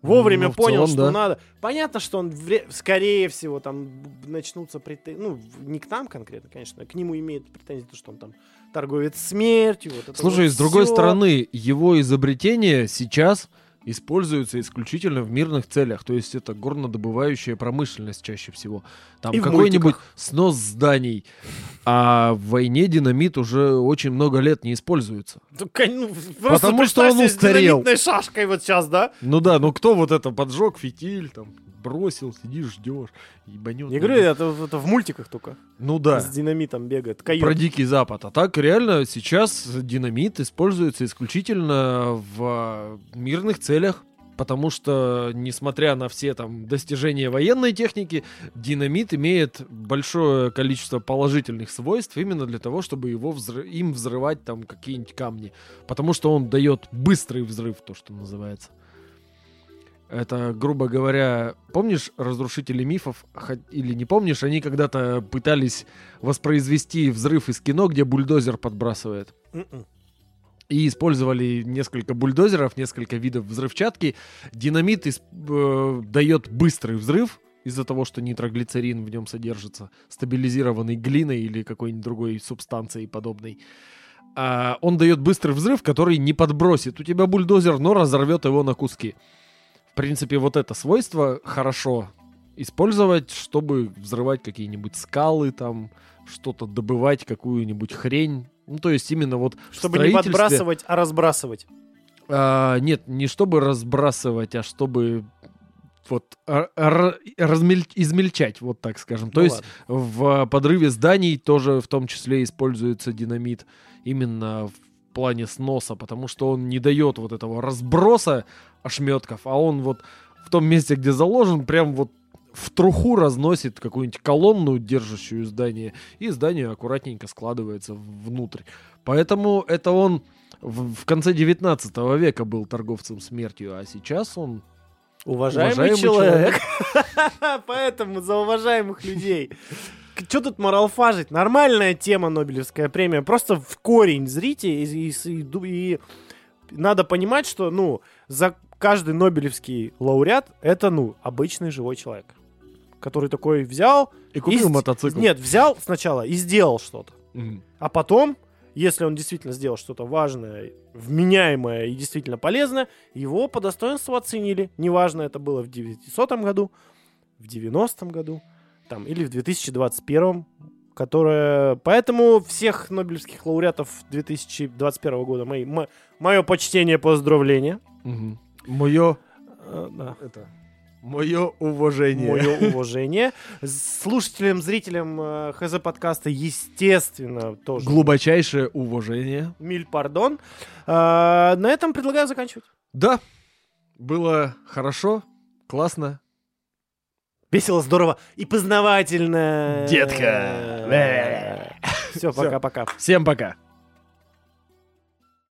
Вовремя Ну, понял, целом, что да. надо. Понятно, что он, вре- скорее всего, там начнутся претензии. Ну, не к нам конкретно, конечно, к нему имеет претензии, то, что он там торговец смертью. Вот Слушай, вот с другой всё. стороны, его изобретение сейчас используется исключительно в мирных целях. То есть это горнодобывающая промышленность чаще всего. Там какой-нибудь снос зданий. А в войне динамит уже очень много лет не используется. Ну, ну, Потому что он себе с устарел. динамитной шашкой вот сейчас, да? Ну да, ну кто вот это поджег фитиль, там, бросил, сидишь, ждешь, ебанет. Не говорю, это, это в мультиках только. Ну да. С динамитом бегает. Койот. Про Дикий Запад. А так реально сейчас динамит используется исключительно в э, мирных целях. Потому что, несмотря на все там достижения военной техники, динамит имеет большое количество положительных свойств именно для того, чтобы его взры- им взрывать там какие-нибудь камни. Потому что он дает быстрый взрыв, то, что называется. Это, грубо говоря, помнишь разрушители мифов? Или не помнишь, они когда-то пытались воспроизвести взрыв из кино, где бульдозер подбрасывает. Мгм. И использовали несколько бульдозеров, несколько видов взрывчатки. Динамит исп- э, дает быстрый взрыв из-за того, что нитроглицерин в нем содержится, стабилизированный глиной или какой-нибудь другой субстанцией подобной. А он дает быстрый взрыв, который не подбросит у тебя бульдозер, но разорвет его на куски. В принципе, вот это свойство хорошо использовать, чтобы взрывать какие-нибудь скалы, там, что-то добывать, какую-нибудь хрень. Ну, то есть именно вот Чтобы не подбрасывать, а разбрасывать. а, нет, не чтобы разбрасывать, а чтобы вот р- р- размель- измельчать, вот так скажем. То Ну есть ладно. в подрыве зданий тоже в том числе используется динамит именно в плане сноса, потому что он не дает вот этого разброса ошметков, а он вот в том месте, где заложен, прям вот в труху разносит какую-нибудь колонну, держащую здание, и здание аккуратненько складывается внутрь. Поэтому это он в, в конце 19 века был торговцем смертью, а сейчас он Уважаемый, Уважаемый человек. [laughs] Поэтому за уважаемых людей. Что тут моралфажить? Нормальная тема Нобелевская премия. Просто в корень зрите и, и- и ду- и надо понимать, что, ну, за каждый Нобелевский лауреат это, ну, обычный живой человек. Который такой взял... и купил и мотоцикл. Нет, взял сначала и сделал что-то. Мгм. А потом, если он действительно сделал что-то важное, вменяемое и действительно полезное, его по достоинству оценили. Неважно, это было в 900 году, в 90 году, там, или в 2021, которое... Поэтому всех нобелевских лауреатов 2021 года, мои, мое почтение, поздравление. Мгм. Мое Э, да. это мое уважение. Мое [laughs] уважение. Слушателям, зрителям э, ХЗ подкаста, естественно, тоже Глубочайшее уважение. Миль пардон. А, на этом предлагаю заканчивать. Да, было хорошо, классно. Весело, здорово и познавательно. Детка. Все, пока-пока. Всем пока.